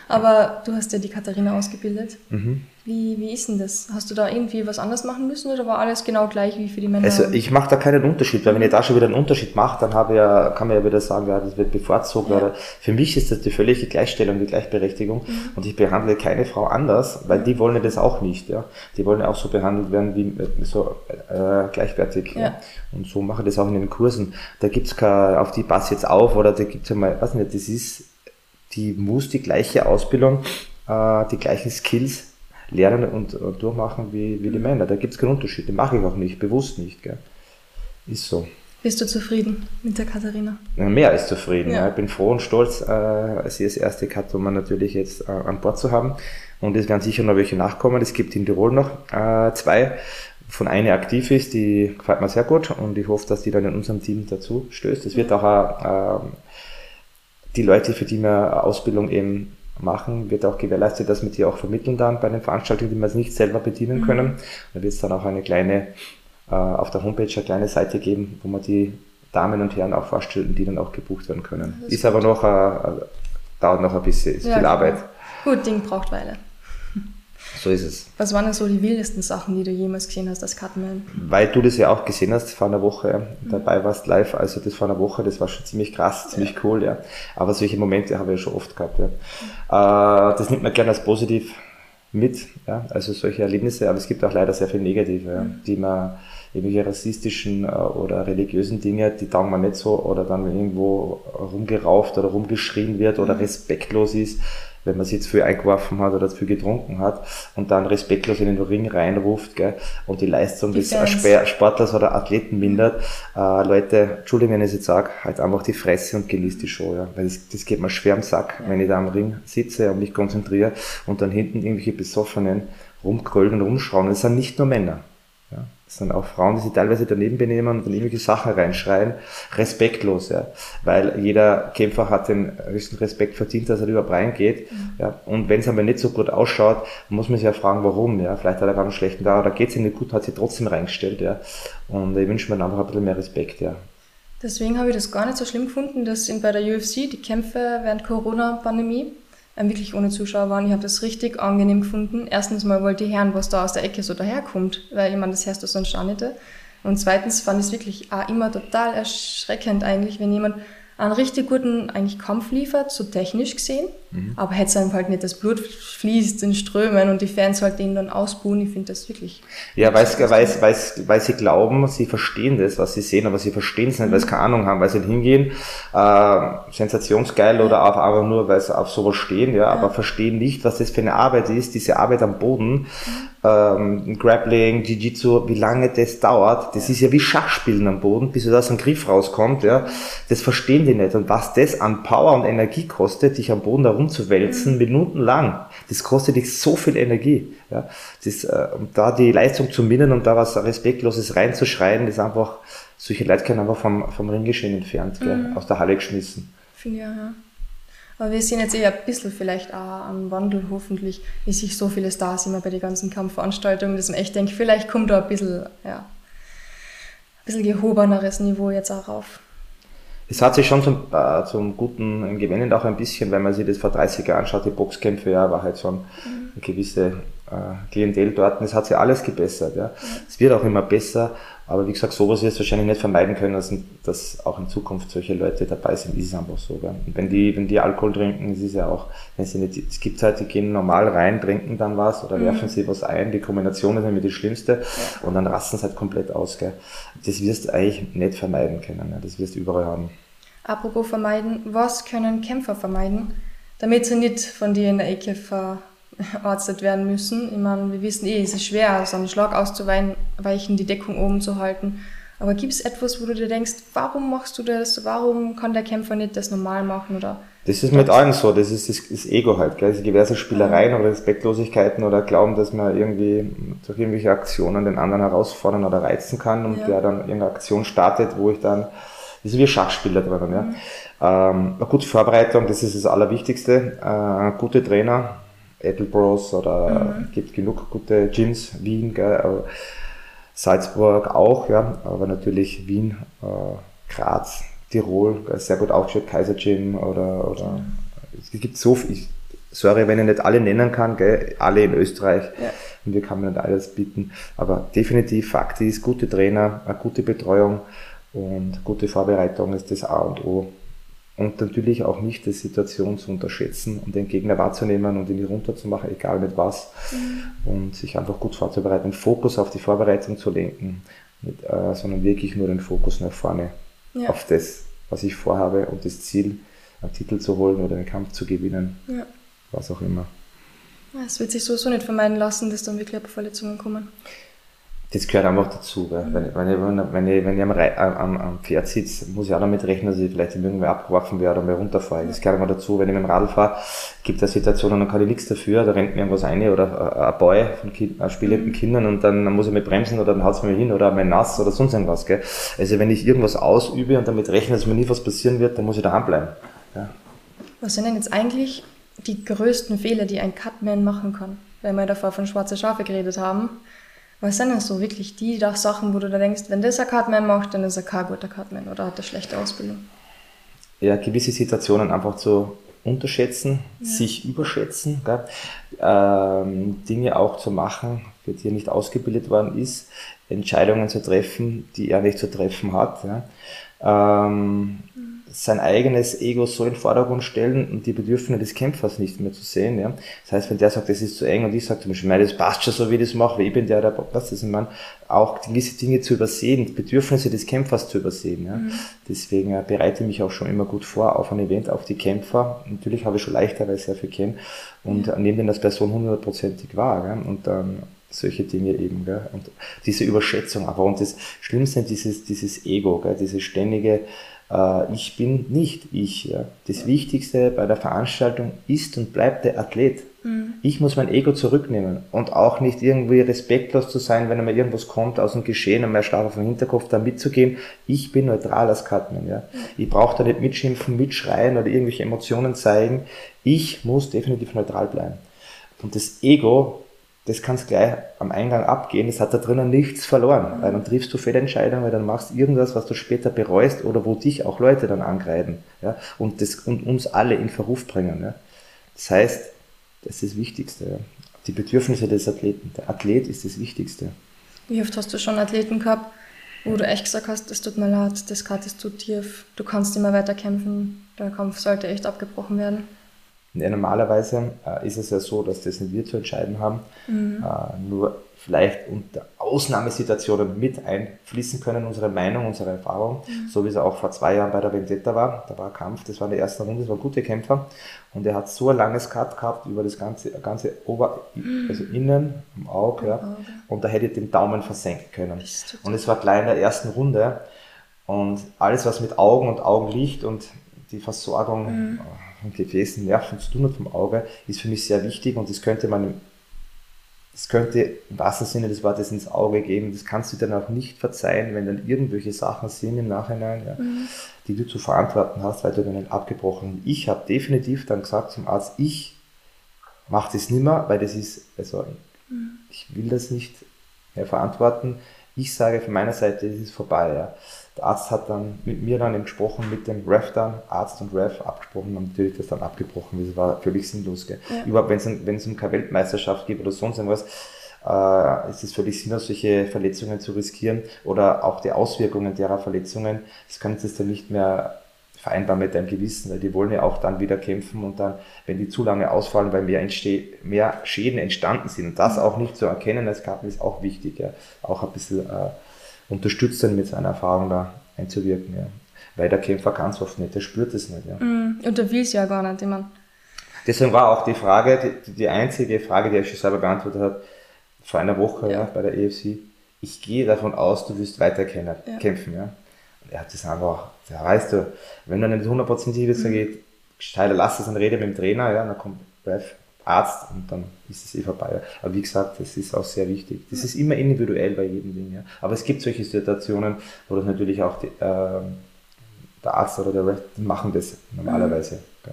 Aber du hast ja die Katharina ausgebildet. Mhm. Wie, wie ist denn das? Hast du da irgendwie was anders machen müssen oder war alles genau gleich wie für die Männer? Also ich mache da keinen Unterschied, weil wenn ich da schon wieder einen Unterschied mache, dann habe ja, kann man ja wieder sagen, ja, das wird bevorzugt. Ja. Für mich ist das die völlige Gleichstellung, die Gleichberechtigung mhm. und ich behandle keine Frau anders, weil die wollen das auch nicht. Ja? Die wollen ja auch so behandelt werden wie so äh, gleichwertig. Ja. ja. Und so mache ich das auch in den Kursen. Da gibt es kein, auf die pass jetzt auf oder da gibt es ja mal, weiß nicht, das ist die muss die gleiche Ausbildung, äh, die gleichen Skills lernen und, und durchmachen wie, wie die Männer. Da gibt es keinen Unterschied. Den mache ich auch nicht, bewusst nicht. Gell. Ist so. Bist du zufrieden mit der Katharina? Ja, mehr als zufrieden. Ja. Ja. Ich bin froh und stolz, äh, sie als erste Katharina natürlich jetzt äh, an Bord zu haben. Und es werden sicher noch welche nachkommen. Es gibt in Tirol noch äh, zwei, von eine aktiv ist, die gefällt mir sehr gut und ich hoffe, dass die dann in unserem Team dazu stößt. Es wird auch ein, äh, die Leute, für die wir Ausbildung eben machen, wird auch gewährleistet, dass wir die auch vermitteln dann bei den Veranstaltungen, die wir nicht selber bedienen mhm. können. Da wird es dann auch eine kleine, äh, auf der Homepage eine kleine Seite geben, wo man die Damen und Herren auch vorstellen, die dann auch gebucht werden können. Ist, ist aber noch, äh, dauert noch ein bisschen, ist ja, viel Arbeit. Gut, Ding braucht Weile. So ist es. Was waren denn so die wildesten Sachen, die du jemals gesehen hast als Cutman? Weil du das ja auch gesehen hast vor einer Woche, mhm. dabei warst live, also das vor einer Woche, das war schon ziemlich krass, ziemlich ja. cool, ja. Aber solche Momente habe ich ja schon oft gehabt, ja. Mhm. Äh, das nimmt man gerne als positiv mit, ja. Also solche Erlebnisse, aber es gibt auch leider sehr viel Negative, mhm. die man irgendwelche rassistischen äh, oder religiösen Dinge, die taugen man nicht so, oder dann irgendwo rumgerauft oder rumgeschrien wird oder mhm. respektlos ist, wenn man sich jetzt viel eingeworfen hat oder zu viel getrunken hat und dann respektlos in den Ring reinruft gell, und die Leistung die des Fans. Sportlers oder Athleten mindert. Äh, Leute, Entschuldigung, wenn ich es jetzt sage, halt einfach die Fresse und genießt die Show. Ja. Weil das, das geht mir schwer am Sack, ja. wenn ich da am Ring sitze und mich konzentriere und dann hinten irgendwelche Besoffenen rumkröllen und rumschrauen. Das sind nicht nur Männer. Das sind auch Frauen, die sich teilweise daneben benehmen und dann irgendwelche Sachen reinschreien. Respektlos, ja. Weil jeder Kämpfer hat den höchsten Respekt verdient, dass er überhaupt reingeht. Mhm. Ja. Und wenn es aber nicht so gut ausschaut, muss man sich ja fragen, warum, ja. Vielleicht hat er gerade einen schlechten Tag oder geht es ihm nicht gut, hat sich trotzdem reingestellt, ja. Und ich wünsche mir einfach ein bisschen mehr Respekt, ja. Deswegen habe ich das gar nicht so schlimm gefunden, dass bei der UFC die Kämpfe während Corona-Pandemie wirklich ohne Zuschauer waren. Ich habe das richtig angenehm gefunden. Erstens mal wollte ich hören, was da aus der Ecke so daherkommt, weil ich meine, das hörst du sonst auch nicht. Und zweitens fand ich es wirklich auch immer total erschreckend eigentlich, wenn jemand einen richtig guten eigentlich Kampf liefert, so technisch gesehen, mhm. aber hätte es halt nicht, das Blut fließt in Strömen und die Fans halt den dann ausbuhen, ich finde das wirklich. Ja, weil, weil, weil, weil sie glauben, sie verstehen das, was sie sehen, aber sie verstehen es nicht, mhm. weil sie keine Ahnung haben, weil sie hingehen, äh, sensationsgeil ja. oder auch einfach nur, weil sie auf sowas stehen, ja, ja, aber verstehen nicht, was das für eine Arbeit ist, diese Arbeit am Boden, mhm. Ähm, Grappling, Jiu-Jitsu, wie lange das dauert, das ist ja wie Schachspielen am Boden, bis da so ein Griff rauskommt, ja, das verstehen die nicht. Und was das an Power und Energie kostet, dich am Boden da rumzuwälzen, mhm. minutenlang, das kostet dich so viel Energie. Ja. Das, äh, um da die Leistung zu minnen und da was Respektloses reinzuschreien, das ist einfach, solche Leute können einfach vom, vom Ringgeschehen entfernt, gell, mhm. aus der Halle geschmissen. Finde ja, ja. Aber wir sehen jetzt eher ein bisschen vielleicht auch am Wandel, hoffentlich, wie sich so viele Stars immer bei den ganzen Kampfveranstaltungen, dass man echt denkt, vielleicht kommt da ein bisschen, ja, ein bisschen gehobeneres Niveau jetzt auch rauf es hat sich schon zum, äh, zum Guten gewendet, auch ein bisschen, wenn man sich das vor 30 Jahren anschaut, die Boxkämpfe, ja, war halt schon mhm. eine gewisse Klientel dort. Und es hat sich alles gebessert. Ja. Es wird auch immer besser, aber wie gesagt, sowas wirst du wahrscheinlich nicht vermeiden können, dass, dass auch in Zukunft solche Leute dabei sind. Ist es einfach so. Gell? Und wenn die, wenn die Alkohol trinken, es ist ja auch, wenn sie nicht, es gibt halt, die gehen normal rein, trinken dann was oder mhm. werfen sie was ein. Die Kombination ist nämlich die schlimmste und dann rasten sie halt komplett aus. Gell? Das wirst du eigentlich nicht vermeiden können. Ja? Das wirst du überall haben. Apropos vermeiden, was können Kämpfer vermeiden, damit sie nicht von dir in der Ecke ver verarztet werden müssen. Ich meine, wir wissen eh, es ist schwer, so einen Schlag auszuweichen, die Deckung oben zu halten. Aber gibt es etwas, wo du dir denkst, warum machst du das? Warum kann der Kämpfer nicht das normal machen? Oder das ist mit allen so, das ist das, das Ego halt, gell? Also diverse Spielereien oder Respektlosigkeiten oder Glauben, dass man irgendwie durch irgendwelche Aktionen den anderen herausfordern oder reizen kann und ja. der dann irgendeine Aktion startet, wo ich dann, das ist wie Schachspieler drin, ja. Mhm. Ähm, eine gute Vorbereitung, das ist das Allerwichtigste. Äh, gute Trainer, Edelbros oder mhm. gibt genug gute Gyms, Wien, gell, Salzburg auch, ja, aber natürlich Wien, äh, Graz, Tirol, sehr gut aufgestellt, Kaiser Gym oder, oder mhm. es gibt so viel, sorry, wenn ich nicht alle nennen kann, gell, alle in Österreich. Ja. Und wir können nicht alles bieten. Aber definitiv Fakt ist, gute Trainer, eine gute Betreuung und gute Vorbereitung ist das A und O und natürlich auch nicht die Situation zu unterschätzen und den Gegner wahrzunehmen und ihn runterzumachen, egal mit was. Mhm. Und sich einfach gut vorzubereiten, Fokus auf die Vorbereitung zu lenken, mit, äh, sondern wirklich nur den Fokus nach vorne ja. auf das, was ich vorhabe und das Ziel, einen Titel zu holen oder einen Kampf zu gewinnen. Ja. Was auch immer. Es wird sich sowieso nicht vermeiden lassen, dass dann wirklich Verletzungen kommen das gehört einfach dazu. Weil wenn, wenn, ich, wenn, ich, wenn ich am, am, am Pferd sitze, muss ich auch damit rechnen, dass ich vielleicht irgendwie abgeworfen werde oder mal runterfahre. Das gehört einfach dazu. Wenn ich mit dem Radl fahre, gibt es Situationen, dann kann ich nichts dafür, da rennt mir irgendwas ein oder ein Boy von kind, spielenden Kindern und dann muss ich mit bremsen oder dann haut es mir hin oder mein Nass oder sonst irgendwas. Gell? Also wenn ich irgendwas ausübe und damit rechne, dass mir nie was passieren wird, dann muss ich daheim bleiben. Ja. Was sind denn jetzt eigentlich die größten Fehler, die ein Cutman machen kann? Weil wir davor von schwarze Schafe geredet haben. Was sind denn so wirklich die Sachen, wo du da denkst, wenn das ein Cutman macht, dann ist er kein guter Cutman oder hat er schlechte Ausbildung? Ja, gewisse Situationen einfach zu unterschätzen, ja. sich überschätzen, ähm, Dinge auch zu machen, für die er nicht ausgebildet worden ist, Entscheidungen zu treffen, die er nicht zu treffen hat. Ja. Ähm, sein eigenes Ego so in den Vordergrund stellen und die Bedürfnisse des Kämpfers nicht mehr zu sehen. Ja? Das heißt, wenn der sagt, das ist zu eng und ich sage zum Beispiel, das passt schon so, wie ich das mache, weil ich bin der, der was das ist, man auch gewisse Dinge zu übersehen, die Bedürfnisse des Kämpfers zu übersehen. Ja? Mhm. Deswegen äh, bereite ich mich auch schon immer gut vor auf ein Event, auf die Kämpfer. Natürlich habe ich schon leichter, weil ich sehr viel kenne und ja. nehme den als Person hundertprozentig wahr. Ja? Und dann solche Dinge eben, gell? und diese Überschätzung, aber und das Schlimmste dieses, dieses Ego, gell? diese ständige äh, ich bin nicht ich. Ja. Das Wichtigste bei der Veranstaltung ist und bleibt der Athlet. Mhm. Ich muss mein Ego zurücknehmen und auch nicht irgendwie respektlos zu sein, wenn einmal irgendwas kommt aus dem Geschehen und mehr stark auf den Hinterkopf da mitzugehen. Ich bin neutral als Cutman. Ja. Ich brauche da nicht mitschimpfen, mitschreien oder irgendwelche Emotionen zeigen. Ich muss definitiv neutral bleiben. Und das Ego das kannst gleich am Eingang abgehen, das hat da drinnen nichts verloren, weil dann triffst du Fehlentscheidungen, weil dann machst irgendwas, was du später bereust oder wo dich auch Leute dann angreifen ja, und, das, und uns alle in Verruf bringen. Ja. Das heißt, das ist das Wichtigste. Ja. Die Bedürfnisse des Athleten. Der Athlet ist das Wichtigste. Wie oft hast du schon Athleten gehabt, wo du echt gesagt hast, es tut mir leid, das Cut ist zu tief, du kannst immer weiter kämpfen, der Kampf sollte echt abgebrochen werden? Ja, normalerweise äh, ist es ja so, dass das nicht wir zu entscheiden haben, mhm. äh, nur vielleicht unter Ausnahmesituationen mit einfließen können, unsere Meinung, unsere Erfahrung, mhm. so wie es auch vor zwei Jahren bei der Vendetta war. Da war ein Kampf, das war in der ersten Runde, das war ein guter Kämpfer und er hat so ein langes Cut gehabt über das ganze, ganze Ober, also innen am Auge, ja, und da hätte ich den Daumen versenken können. Und es war gleich in der ersten Runde und alles, was mit Augen und Augenlicht und die Versorgung mhm. Gefäßen, Nerven zu tun hat vom Auge, ist für mich sehr wichtig und das könnte man, das könnte im wahrsten Sinne des Wortes ins Auge geben. Das kannst du dann auch nicht verzeihen, wenn dann irgendwelche Sachen sind im Nachhinein, ja, mhm. die du zu verantworten hast, weil du dann nicht abgebrochen. Ich habe definitiv dann gesagt zum Arzt, ich mache das nimmer, weil das ist, also mhm. ich will das nicht mehr verantworten. Ich sage von meiner Seite, es ist vorbei. Ja. Der Arzt hat dann mit mir dann gesprochen, mit dem Ref dann, Arzt und Ref abgesprochen und natürlich das dann abgebrochen. Das war völlig sinnlos. Gell. Ja. Überhaupt, wenn es um keine Weltmeisterschaft gibt oder sonst irgendwas, äh, ist es völlig sinnlos, solche Verletzungen zu riskieren oder auch die Auswirkungen derer Verletzungen. Das kann jetzt dann nicht mehr vereinbar mit deinem Gewissen, weil die wollen ja auch dann wieder kämpfen und dann, wenn die zu lange ausfallen, weil mehr, mehr Schäden entstanden sind und das mhm. auch nicht zu erkennen als Kapitän ist auch wichtig, ja. auch ein bisschen äh, unterstützt dann mit seiner Erfahrung da einzuwirken. Ja. Weil der Kämpfer kann es oft nicht, der spürt es nicht. Ja. Mm, und der will es ja gar nicht, ich mein. Deswegen war auch die Frage, die, die einzige Frage, die er schon selber beantwortet hat, vor einer Woche ja. ja bei der EFC, ich gehe davon aus, du wirst weiter kämpfen. Ja. Und er hat das einfach, ja, weißt du, wenn du nicht hundertprozentig bist, dann mhm. geht, gescheiter lass es und rede mit dem Trainer, ja, dann kommt Ref, Arzt und dann ist es eh vorbei. Aber wie gesagt, das ist auch sehr wichtig. Das ist immer individuell bei jedem Ding. Ja. Aber es gibt solche Situationen, wo das natürlich auch die, äh, der Arzt oder der Rest, machen das normalerweise. Mhm.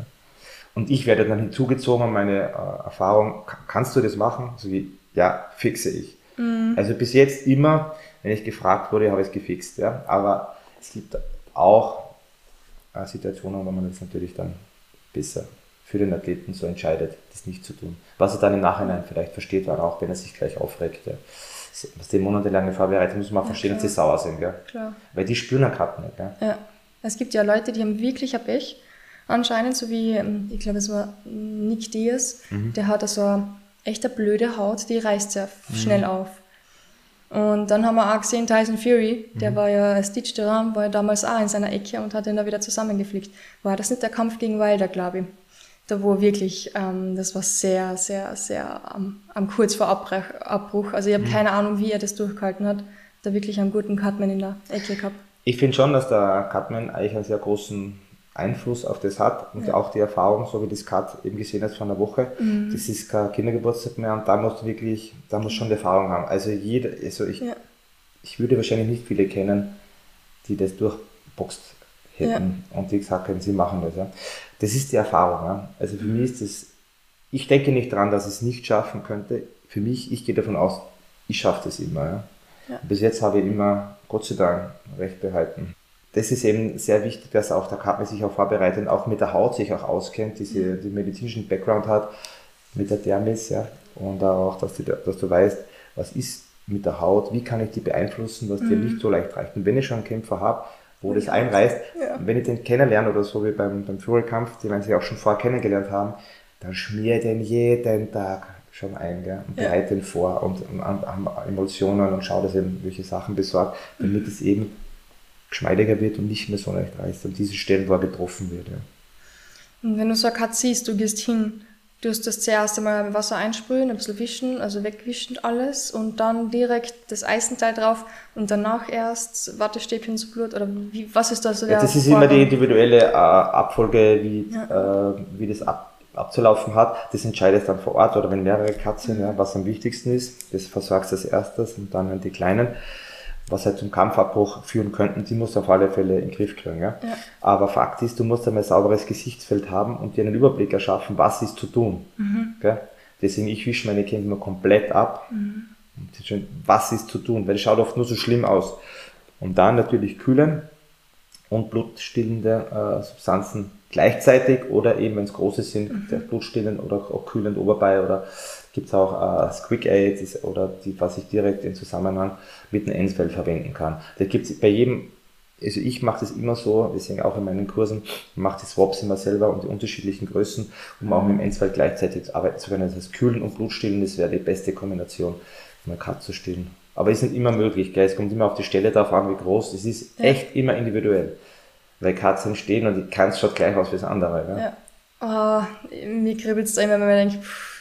Und ich werde dann hinzugezogen, meine äh, Erfahrung, kannst du das machen? So wie, ja, fixe ich. Mhm. Also bis jetzt immer, wenn ich gefragt wurde, habe ich es gefixt. Ja. Aber es gibt auch äh, Situationen, wo man das natürlich dann besser für den Athleten so entscheidet, das nicht zu tun. Was er dann im Nachhinein vielleicht versteht, war auch wenn er sich gleich aufregt. Ja. Was die monatelange Vorbereitung muss man auch verstehen, ja, dass sie sauer sind. Gell? Klar. Weil die spüren ja gerade nicht. Gell? Ja. Es gibt ja Leute, die haben wirklich ein Pech. Anscheinend, so wie, ähm, ich glaube, es war Nick Diaz, mhm. der hat also eine echt eine blöde Haut, die reißt sehr mhm. schnell auf. Und dann haben wir auch gesehen, Tyson Fury, der mhm. war ja Stitch Duran, war ja damals auch in seiner Ecke und hat ihn da wieder zusammengeflickt. War das nicht der Kampf gegen Wilder, glaube ich? Da wo wirklich, ähm, das war sehr, sehr, sehr am, am kurz vor Abbruch. Also ich habe mhm. keine Ahnung, wie er das durchgehalten hat. Da wirklich einen guten Cutman in der Ecke gehabt. Ich finde schon, dass der Cutman eigentlich einen sehr großen Einfluss auf das hat und ja. auch die Erfahrung, so wie das Cut eben gesehen hast von der Woche, mhm. das ist kein Kindergeburtstag mehr und da musst du wirklich, da musst du schon die Erfahrung haben. Also jeder, also ich, ja. ich würde wahrscheinlich nicht viele kennen, die das durchboxt hätten ja. und die gesagt hätten, sie machen das. Ja. Das ist die Erfahrung. Ja. Also für mich ist das, ich denke nicht daran, dass es nicht schaffen könnte. Für mich, ich gehe davon aus, ich schaffe das immer. Ja. Bis jetzt habe ich immer, Gott sei Dank, recht behalten. Das ist eben sehr wichtig, dass auch der Kapme sich auch vorbereitet und auch mit der Haut sich auch auskennt, diese, mhm. den medizinischen Background hat, mit der Dermis, ja. Und auch, dass du, dass du weißt, was ist mit der Haut, wie kann ich die beeinflussen, was mhm. dir nicht so leicht reicht. Und wenn ich schon einen Kämpfer habe, wo das einreißt, ja. wenn ich den kennenlerne oder so wie beim, beim Führerkampf, die werden sich auch schon vorher kennengelernt haben, dann schmier den jeden Tag schon ein gell? und ja. bereite ihn vor und, und, haben Emotionen und schau, dass er welche Sachen besorgt, damit mhm. es eben geschmeidiger wird und nicht mehr so leicht reißt an diese Stellen, wo er getroffen wird. Ja. Und wenn du so eine Katze siehst, du gehst hin, du hast das zuerst einmal Wasser einsprühen, ein bisschen wischen, also wegwischen alles und dann direkt das Eisenteil drauf und danach erst Wattestäbchen zu Blut oder wie, was ist da so der Das ist Vorgang? immer die individuelle äh, Abfolge, wie, ja. äh, wie das ab, abzulaufen hat. Das entscheidest dann vor Ort oder wenn mehrere Katzen, ja, was am wichtigsten ist. Das versorgst du als erstes und dann die kleinen was halt zum Kampfabbruch führen könnten, die musst du auf alle Fälle in den Griff kriegen. Ja? ja. Aber Fakt ist, du musst einmal ein sauberes Gesichtsfeld haben und dir einen Überblick erschaffen, was ist zu tun. Mhm. Gell? Deswegen, ich wische meine Kinder immer komplett ab. Mhm. Was ist zu tun? Weil es schaut oft nur so schlimm aus. Und dann natürlich kühlen und blutstillende äh, Substanzen gleichzeitig oder eben, wenn es große sind, mhm. blutstillend oder auch kühlend Oberbei oder gibt es auch äh, Squick Aid oder die, was ich direkt in Zusammenhang mit einem Ensfeld verwenden kann. Da gibt es bei jedem, also ich mache das immer so, deswegen auch in meinen Kursen, mache die Swaps immer selber und die unterschiedlichen Größen, um auch mit dem Ensfeld gleichzeitig arbeiten zu können. Das heißt, kühlen und Blutstillen, das wäre die beste Kombination, um eine Cut zu stillen. Aber es ist nicht immer möglich, gell? es kommt immer auf die Stelle darauf an, wie groß. Es ist ja. echt immer individuell. Weil Katzen stehen und die keins schaut gleich aus wie das andere. Gell? Ja. Oh, mir kribbelt es da immer, wenn man denkt, pff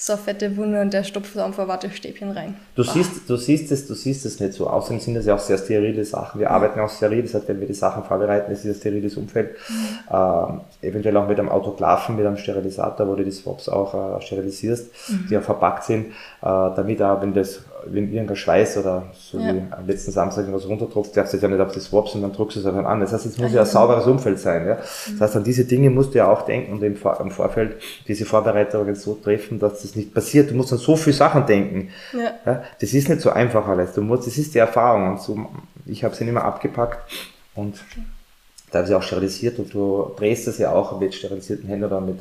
so fette Wunde und der stopft einfach Wattestäbchen rein. Du siehst, du siehst es, du siehst es nicht so. Außerdem sind das ja auch sehr sterile Sachen. Wir mhm. arbeiten auch steril, das heißt, wenn wir die Sachen vorbereiten, ist es ein steriles Umfeld. Mhm. Ähm, eventuell auch mit einem Autoklaven, mit einem Sterilisator, wo du die Swaps auch äh, sterilisierst, mhm. die auch verpackt sind, äh, damit auch, wenn das, wenn irgendein Schweiß oder so ja. wie am letzten Samstag irgendwas runtertropft, darfst du ja nicht auf die Swaps und dann druckst du es einfach an. Das heißt, es muss ja ein sauberes Umfeld sein. Ja? Das mhm. heißt, an diese Dinge musst du ja auch denken und im, Vor im Vorfeld diese Vorbereitungen so treffen, dass das nicht passiert. Du musst an so viele Sachen denken. Ja. ja. Das ist nicht so einfach alles. Du musst, das ist die Erfahrung. Und so, ich habe sie immer abgepackt und da habe ich auch sterilisiert und du drehst das ja auch mit sterilisierten Händen oder mit,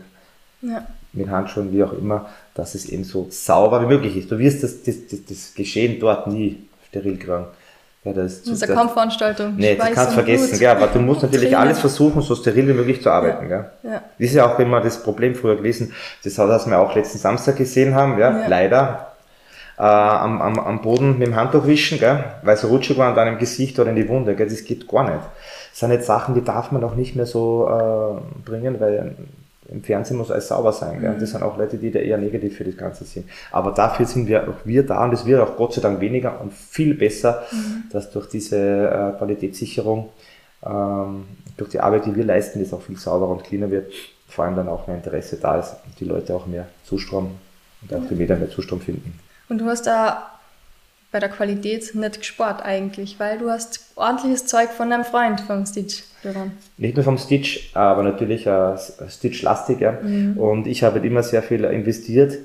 ja. Mit Handschuhen, wie auch immer, dass es eben so sauber wie möglich ist. Du wirst das, das, das, das Geschehen dort nie steril kriegen. Ja, das, das ist eine Kampfveranstaltung. Nee, das kannst du vergessen, gell, aber du musst natürlich Trainer. alles versuchen, so steril wie möglich zu arbeiten. Ja. Gell. Ja. Das ist ja auch immer das Problem früher gewesen, das was wir auch letzten Samstag gesehen haben, ja, ja. leider. Äh, am, am, am Boden mit dem Handtuch wischen, gell, weil es rutschig war dann im Gesicht oder in die Wunde. Gell, das geht gar nicht. Das sind jetzt Sachen, die darf man auch nicht mehr so äh, bringen, weil im Fernsehen muss alles sauber sein. Gell? Und das sind auch Leute, die da eher negativ für das Ganze sind. Aber dafür sind wir auch wir da und es wird auch Gott sei Dank weniger und viel besser, mhm. dass durch diese äh, Qualitätssicherung, ähm, durch die Arbeit, die wir leisten, das auch viel sauberer und cleaner wird. Vor allem dann auch mehr Interesse da ist und die Leute auch mehr Zustrom und auch die Meter mehr Zustrom finden. Und du hast da bei der Qualität nicht gespart eigentlich, weil du hast ordentliches Zeug von deinem Freund vom Stitch daran. Nicht nur vom Stitch, aber natürlich äh, Stitch-lastig. Ja. Mhm. Und ich habe immer sehr viel investiert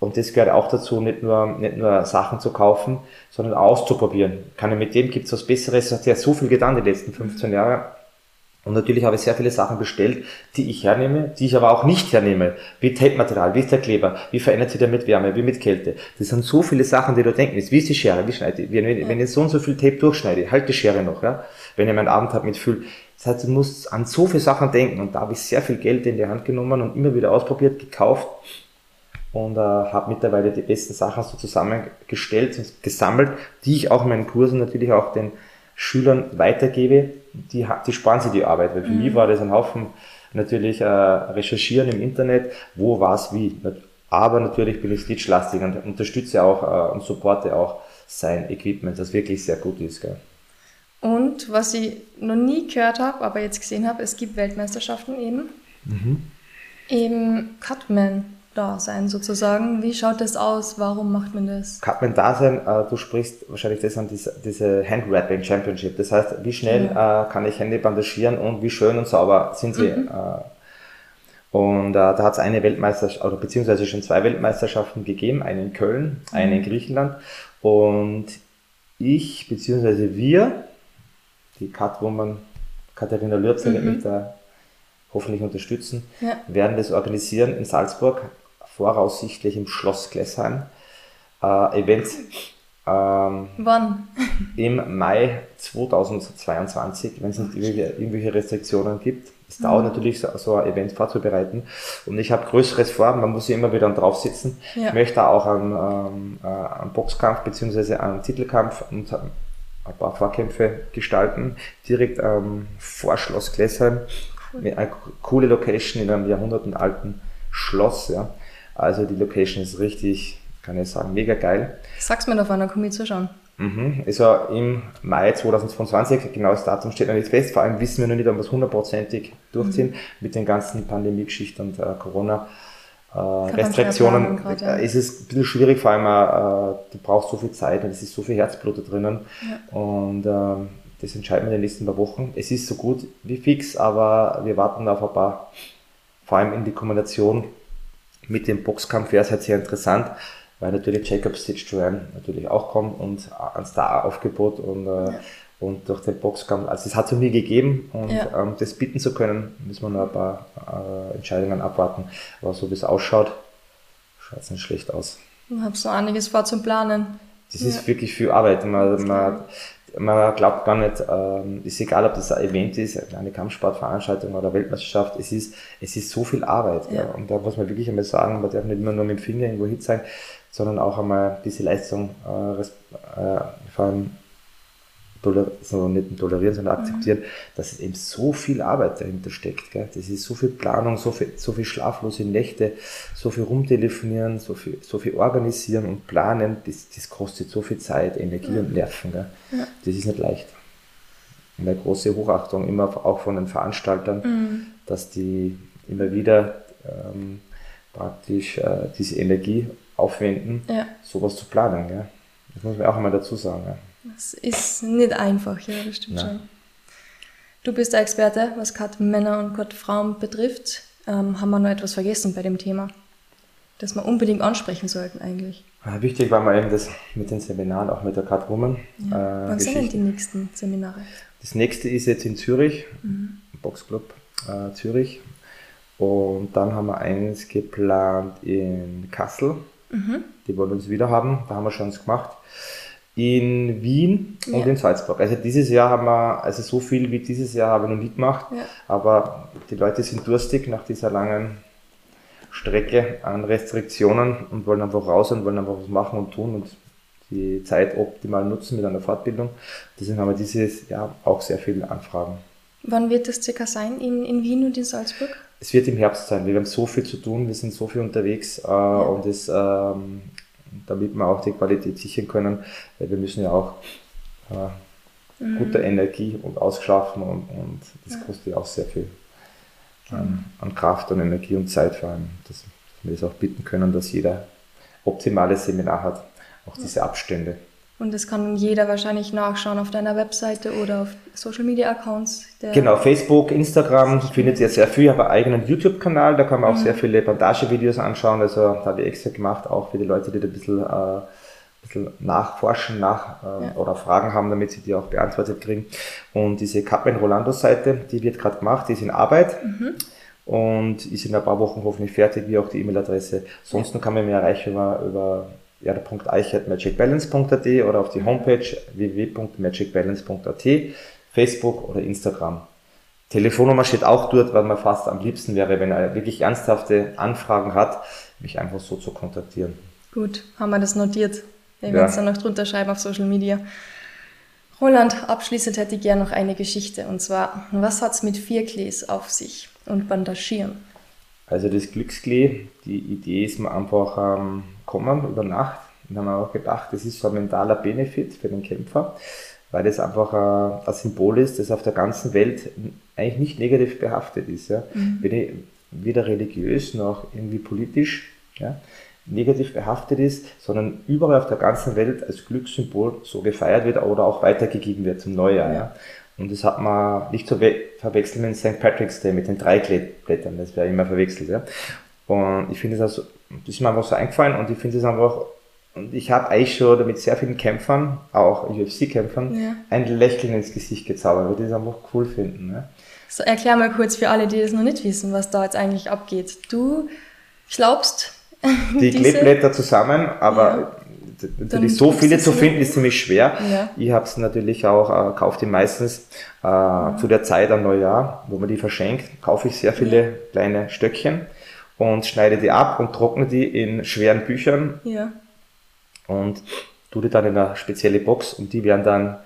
und das gehört auch dazu, nicht nur, nicht nur Sachen zu kaufen, sondern auszuprobieren. Kann ich mit dem, gibt es was Besseres? Es hat ja so viel getan die letzten 15 Jahre. Und natürlich habe ich sehr viele Sachen bestellt, die ich hernehme, die ich aber auch nicht hernehme. Wie Tape-Material, wie ist der Kleber, wie verändert sich der mit Wärme, wie mit Kälte. Das sind so viele Sachen, die du denken musst. Wie ist die Schere, wie schneide ich? Wenn, wenn, ich so und so viel Tape durchschneide, halt die Schere noch, ja. Wenn ich meinen Abend habe mit Füll. Das heißt, du musst an so viele Sachen denken. Und da habe ich sehr viel Geld in die Hand genommen und immer wieder ausprobiert, gekauft und äh, habe mittlerweile die besten Sachen so zusammengestellt und gesammelt, die ich auch in meinen Kursen natürlich auch den Schülern weitergebe, die, die sparen sich die Arbeit. Weil für mhm. mich war das ein Haufen natürlich äh, recherchieren im Internet, wo, was, wie. Aber natürlich bin ich Stitch-lastig und unterstütze auch äh, und supporte auch sein Equipment, das wirklich sehr gut ist. Gell. Und was ich noch nie gehört habe, aber jetzt gesehen habe, es gibt Weltmeisterschaften eben. Mhm. Eben Cutman dasein sozusagen. Wie schaut das aus? Warum macht man das? Cutman Dasein, äh, du sprichst wahrscheinlich das an diese, diese Handwrapping Championship. Das heißt, wie schnell ja. äh, kann ich Hände bandagieren und wie schön und sauber sind sie. Mhm. Äh, Und äh, da hat es eine Weltmeisterschaft, oder beziehungsweise schon zwei Weltmeisterschaften gegeben, eine in Köln, eine in mhm. Griechenland. Und ich, beziehungsweise wir, die Catwoman Katharina Lürzer mhm. wird mich da hoffentlich unterstützen, ja. werden das organisieren in Salzburg, voraussichtlich im Schloss Glessheim. Äh, Event ähm, Wann? Im Mai 2022, wenn es nicht irgendwelche Restriktionen gibt. Es dauert mhm. natürlich, so, so, ein Event vorzubereiten. Und ich habe Größeres vor, man muss ja immer wieder drauf sitzen. Ja. Ich möchte auch einen, ähm, äh, einen Boxkampf bzw. einen Titelkampf und ein paar Vorkämpfe gestalten. Direkt ähm, vor Schloss Glessheim. Cool. Eine coole Location in einem jahrhundertenalten Schloss. Ja. Also die Location ist richtig kann ich sagen, mega geil. Sag's mir davon, dann komme ich zuschauen. Mhm. Also im Mai 2022, genaues Datum steht noch nicht fest, vor allem wissen wir noch nicht, ob wir es hundertprozentig durchziehen mhm. mit den ganzen Pandemie-Geschichten und äh, Corona. Äh, Restriktionen grad, ja. ist es ein bisschen schwierig, vor allem äh, du brauchst so viel Zeit und es ist so viel Herzblut da drinnen. Ja. Und äh, das entscheiden wir in den nächsten paar Wochen. Es ist so gut wie fix, aber wir warten auf ein paar, vor allem in die Kombination mit dem Boxkampf wäre es halt sehr interessant weil natürlich Jacob Stitch Joanne natürlich auch kommt und ein Star-Aufgebot und, äh, ja. und durch den Boxkampf, also es hat es nie gegeben und ja. ähm, das bieten zu können, müssen wir noch ein paar äh, Entscheidungen abwarten. Aber so wie es ausschaut, schaut es nicht schlecht aus. Ich habe so einiges vor zum Planen. Das ja. ist wirklich viel Arbeit. Man, man, man glaubt gar nicht, ähm, ist egal, ob das ein Event ist, eine Kampfsportveranstaltung oder Weltmeisterschaft, es ist, es ist so viel Arbeit. Ja. Ja. Und da muss man wirklich einmal sagen, man darf nicht immer nur mit dem Finger irgendwo hin sein, sondern auch einmal diese Leistung äh, äh, vor allem so nicht tolerieren, sondern mhm. akzeptieren, mhm. dass es eben so viel Arbeit dahinter steckt. Gell? Das ist so viel Planung, so viel, so viel schlaflose Nächte, so viel rumtelefonieren, so viel, so viel organisieren und planen, das, das kostet so viel Zeit, Energie mhm. und Nerven. Gell? Ja. Das ist nicht leicht. Und eine große Hochachtung immer auch von den Veranstaltern, mhm. dass die immer wieder ähm, praktisch äh, diese Energie aufwenden, ja. sowas zu planen. Ja? Das muss man auch einmal dazu sagen. Ja? Das ist nicht einfach, ja, das stimmt Nein. schon. Du bist der Experte, was gerade Männer und gerade Frauen betrifft. Ähm, haben wir noch etwas vergessen bei dem Thema, das wir unbedingt ansprechen sollten eigentlich? Ja, wichtig war mal eben das mit den Seminaren, auch mit der Catwoman. Ja. Äh, Wann sind denn die nächsten Seminare? Das nächste ist jetzt in Zürich, mhm. Boxclub äh, Zürich. Und dann haben wir eins geplant in Kassel Mhm. Die wollen uns wieder haben, da haben wir schon eins gemacht. In Wien und ja. in Salzburg. Also dieses Jahr haben wir, also so viel wie dieses Jahr habe ich noch nie gemacht, ja. aber die Leute sind durstig nach dieser langen Strecke an Restriktionen und wollen einfach raus und wollen einfach was machen und tun und die Zeit optimal nutzen mit einer Fortbildung. Deswegen haben wir dieses Jahr auch sehr viele Anfragen. Wann wird das circa sein in, in Wien und in Salzburg? Es wird im Herbst sein. Wir haben so viel zu tun, wir sind so viel unterwegs äh, ja. und das, ähm, damit wir auch die Qualität sichern können, weil wir müssen ja auch äh, mhm. gute Energie und ausschlafen und, und das kostet ja auch sehr viel ähm, an Kraft und Energie und Zeit vor allem, dass, dass wir das auch bitten können, dass jeder optimales Seminar hat, auch diese Abstände. Und das kann jeder wahrscheinlich nachschauen auf deiner Webseite oder auf Social Media Accounts. Genau, Facebook, Instagram findet ihr sehr viel. Ich habe einen eigenen YouTube-Kanal, da kann man auch mhm. sehr viele Bandagevideos anschauen. Also da habe ich extra gemacht, auch für die Leute, die da ein bisschen, äh, ein bisschen nachforschen nach, äh, ja. oder Fragen haben, damit sie die auch beantwortet kriegen. Und diese Capman Rolando Seite, die wird gerade gemacht, die ist in Arbeit. Mhm und ist in ein paar Wochen hoffentlich fertig, wie auch die E-Mail-Adresse. Sonst kann man mich erreichen über, über eichert.magicbalance.at oder auf die Homepage www.magicbalance.at, Facebook oder Instagram. Telefonnummer steht auch dort, weil mir fast am liebsten wäre, wenn er wirklich ernsthafte Anfragen hat, mich einfach so zu kontaktieren. Gut, haben wir das notiert. Wir werden es dann noch drunter schreiben auf Social Media. Roland, abschließend hätte ich gerne noch eine Geschichte. Und zwar, was hat es mit Vierklees auf sich und Bandagieren? Also das Glücksklee, die Idee ist mir einfach ähm, kommen über Nacht. Und dann haben wir auch gedacht, das ist so ein mentaler Benefit für den Kämpfer, weil das einfach ein, ein Symbol ist, das auf der ganzen Welt eigentlich nicht negativ behaftet ist. Ja. Mhm. Weder religiös noch irgendwie politisch ja, negativ behaftet ist, sondern überall auf der ganzen Welt als Glückssymbol so gefeiert wird oder auch weitergegeben wird zum Neujahr. Ja. Und das hat man nicht zu verwechseln mit St. Patrick's Day, mit den Dreiklettblättern, das wäre immer verwechselt. Ja. Und ich finde es also, das ist mir einfach so eingefallen und ich finde es einfach, und ich habe eigentlich schon mit sehr vielen Kämpfern, auch UFC-Kämpfern, ja. ein Lächeln ins Gesicht gezaubert, weil die das einfach cool finden. Ne? So, erklär mal kurz für alle, die das noch nicht wissen, was da jetzt eigentlich abgeht. Du glaubst, die Kleeblätter zusammen, aber ja. Natürlich so viele zu finden ist ziemlich schwer. Ja. Ich habe es natürlich auch, äh, kaufe die meistens äh, ja. zu der Zeit am Neujahr, wo man die verschenkt, kaufe ich sehr viele kleine Stöckchen und schneide die ab und trockne die in schweren Büchern ja. und tue die dann in eine spezielle Box und die werden dann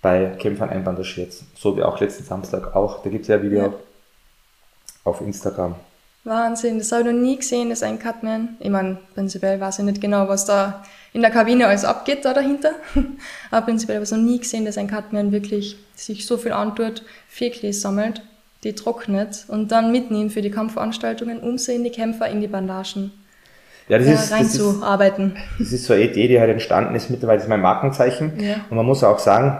bei Kämpfern einbandagiert. So wie auch letzten Samstag auch. Da gibt es ja ein Video ja. auf Instagram. Wahnsinn, das habe ich noch nie gesehen, das ist ein Cutman. Ich meine, prinzipiell weiß ich nicht genau, was da in der Kabine alles abgeht da dahinter. Aber prinzipiell habe ich noch nie gesehen, dass ein Cutman wirklich sich so viel antut, vier Klee sammelt, die trocknet und dann mitnimmt für die Kampfveranstaltungen, um sie in die Kämpfer, in die Bandagen ja, das ist, reinzuarbeiten. Das, das ist so eine Idee, die halt entstanden ist. Mittlerweile ist mein Markenzeichen. Ja. Und man muss auch sagen,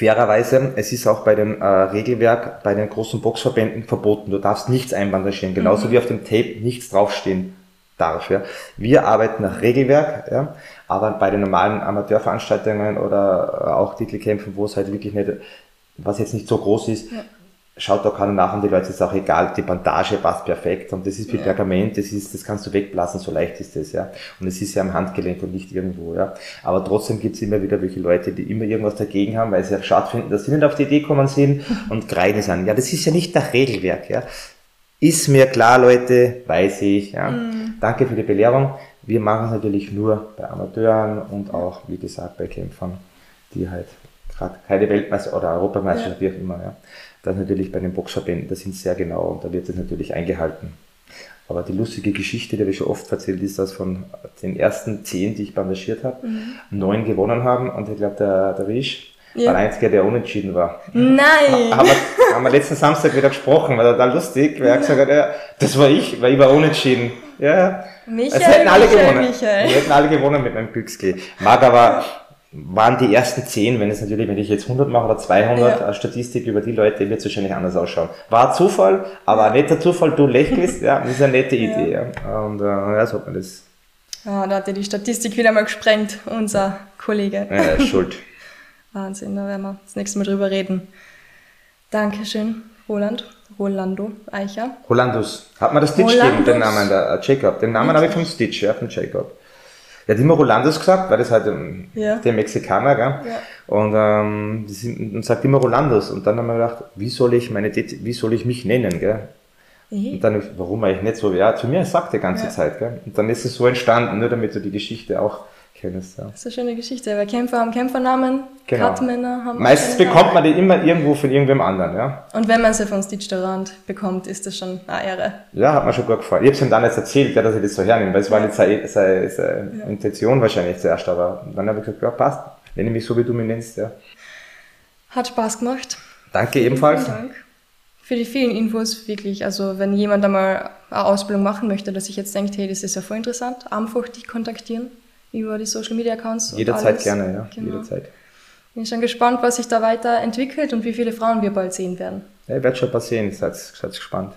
Fairerweise, es ist auch bei dem äh, Regelwerk, bei den großen Boxverbänden verboten. Du darfst nichts einbandagieren, genauso mhm. wie auf dem Tape nichts draufstehen darf. Ja. Wir arbeiten nach Regelwerk, ja, aber bei den normalen Amateurveranstaltungen oder äh, auch Titelkämpfen, wo es halt wirklich nicht, was jetzt nicht so groß ist, ja schaut da keiner nach und die Leute ist auch egal, die Bandage passt perfekt und das ist wie ja. Pergament, das ist, das kannst du wegblasen, so leicht ist das, ja. Und es ist ja am Handgelenk und nicht irgendwo, ja. Aber trotzdem gibt's immer wieder welche Leute, die immer irgendwas dagegen haben, weil sie ja schade finden, dass sie nicht auf die Idee kommen sind und kreiden sind. Ja, das ist ja nicht das Regelwerk, ja. Ist mir klar, Leute, weiß ich, ja. Mhm. Danke für die Belehrung. Wir machen es natürlich nur bei Amateuren und auch, wie gesagt, bei Kämpfern, die halt gerade keine Weltmeister oder Europameisterschaft, ja. wie auch immer, ja. Das natürlich bei den Boxverbänden, da sind sehr genau und da wird es natürlich eingehalten. Aber die lustige Geschichte, die habe ich schon oft erzählt, ist, dass von den ersten zehn, die ich bandagiert habe, mhm. neun gewonnen haben und ich glaube, der, der Risch ja. war der Einzige, der unentschieden war. Nein! Haben wir, haben wir letzten Samstag wieder gesprochen, war total lustig, weil er gesagt hat, ja, das war ich, weil ich war unentschieden. Ja, Michael, es hätten alle Michael, gewonnen. Michael. Wir hätten alle gewonnen mit meinem Glücksklee. Mag aber waren die ersten zehn, wenn es natürlich, wenn ich jetzt 100 mache oder 200, ja. Statistik über die Leute, wird es wahrscheinlich anders ausschauen. War Zufall, aber ein netter Zufall, du lächelst, ja, das ist eine nette Idee. Ja. ja. Und äh, ja, so hat man das. Ja, da hat er die Statistik wieder mal gesprengt, unser Kollege. Ja, schuld. Wahnsinn, da werden wir das nächste Mal drüber reden. Dankeschön, Roland. Rolando Eicher. Rolandus. Hat man das Stitch gegeben, den Namen, der äh, Jacob? Den Namen habe ich vom Stitch, ja, von Jacob. Der hat immer Rolandos gesagt, weil das halt ähm, ja. der Mexikaner, gell? Ja. Und, ähm, sind, und sagt immer Rolandos. Und dann haben wir gedacht, wie soll ich meine, wie soll ich mich nennen, gell? Mhm. Und dann, warum eigentlich nicht so? Ja, zu mir sagt die ganze ja. Zeit, gell? Und dann ist es so entstanden, nur damit du die Geschichte auch kennst. Ja. Das ist eine schöne Geschichte, weil Kämpfer haben Kämpfernamen, genau. Cutmänner haben Meistens bekommt man die immer irgendwo von irgendwem anderen, ja. Und wenn man sie von Stitch Durant bekommt, ist das schon eine Ehre. Ja, hat mir schon gut gefallen. Ich habe ihm dann jetzt erzählt, ja, dass ich das so hernehme, weil es war nicht seine, seine, seine ja. Intention wahrscheinlich zuerst, aber dann habe ich gesagt, ja, passt, nenne mich so, wie du mich nennst, ja. Hat Spaß gemacht. Danke ebenfalls. Vielen Dank für die vielen Infos wirklich. Also wenn jemand einmal eine Ausbildung machen möchte, dass sich jetzt denkt, hey, das ist ja voll interessant, einfach die kontaktieren über die Social Media Accounts. Jederzeit gerne, ja. Genau. Jederzeit. Bin schon gespannt, was sich da weiterentwickelt und wie viele Frauen wir bald sehen werden. Ja, ich werde schon passieren, seid, seid gespannt.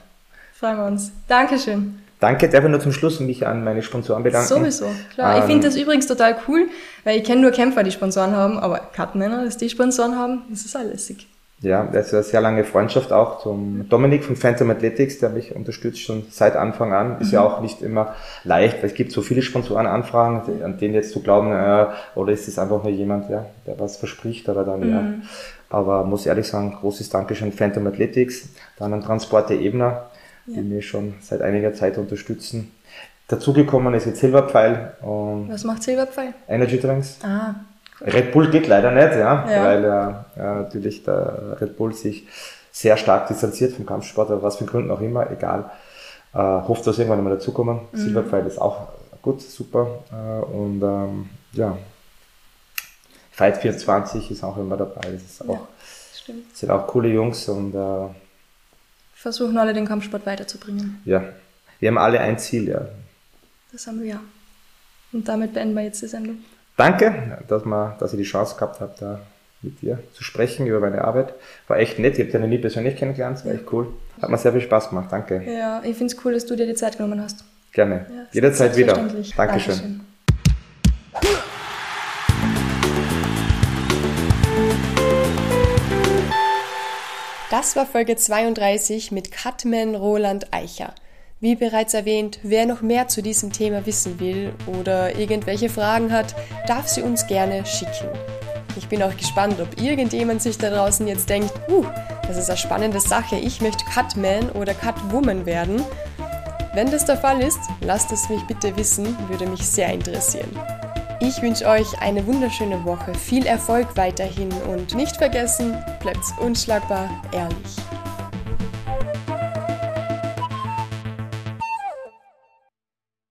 Freuen wir uns. Dankeschön. Danke, darf ich nur zum Schluss mich an meine Sponsoren bedanken. Sowieso, klar. Ähm, ich finde das übrigens total cool, weil ich kenne nur Kämpfer, die Sponsoren haben, aber Cutmänner, dass die Sponsoren haben, das ist alles lässig. Ja, das ist eine sehr lange Freundschaft auch zum Dominik von Phantom Athletics, der mich unterstützt schon seit Anfang an. Ist mhm. ja auch nicht immer leicht, weil es gibt so viele Sponsorenanfragen, an denen jetzt zu glauben, äh, oder ist es einfach nur jemand, ja, der was verspricht, aber dann, mhm. ja. Aber muss ehrlich sagen, großes Dankeschön Phantom Athletics, dann an Transporte Ebner, ja. die mich schon seit einiger Zeit unterstützen. Dazugekommen ist jetzt Silberpfeil. Und was macht Silberpfeil? Energy Drinks. Ah. Red Bull geht leider nicht, ja, ja. weil ja, natürlich der Red Bull sich sehr stark distanziert vom Kampfsport, aber was für Gründen auch immer, egal. Äh, hofft, dass irgendwann mal dazukommen. Mhm. Silberpfeil ist auch gut, super. Äh, und ähm, ja, Fight 24 ist auch immer dabei. Das ist auch, ja, stimmt. sind auch coole Jungs und äh, versuchen alle den Kampfsport weiterzubringen. Ja, wir haben alle ein Ziel, ja. Das haben wir ja. Und damit beenden wir jetzt die Sendung. Danke, dass, man, dass ihr die Chance gehabt habt, da mit dir zu sprechen über meine Arbeit. War echt nett. Ich habe dich noch nie persönlich kennengelernt. War echt cool. Hat mir sehr viel Spaß gemacht. Danke. Ja, ich finde es cool, dass du dir die Zeit genommen hast. Gerne. Ja, Jederzeit wieder. Dankeschön. Dankeschön. Das war Folge 32 mit Cutman Roland Eicher. Wie bereits erwähnt, wer noch mehr zu diesem Thema wissen will oder irgendwelche Fragen hat, darf sie uns gerne schicken. Ich bin auch gespannt, ob irgendjemand sich da draußen jetzt denkt, uh, das ist eine spannende Sache, ich möchte Cutman oder Cutwoman werden. Wenn das der Fall ist, lasst es mich bitte wissen, würde mich sehr interessieren. Ich wünsche euch eine wunderschöne Woche, viel Erfolg weiterhin und nicht vergessen, bleibt unschlagbar ehrlich.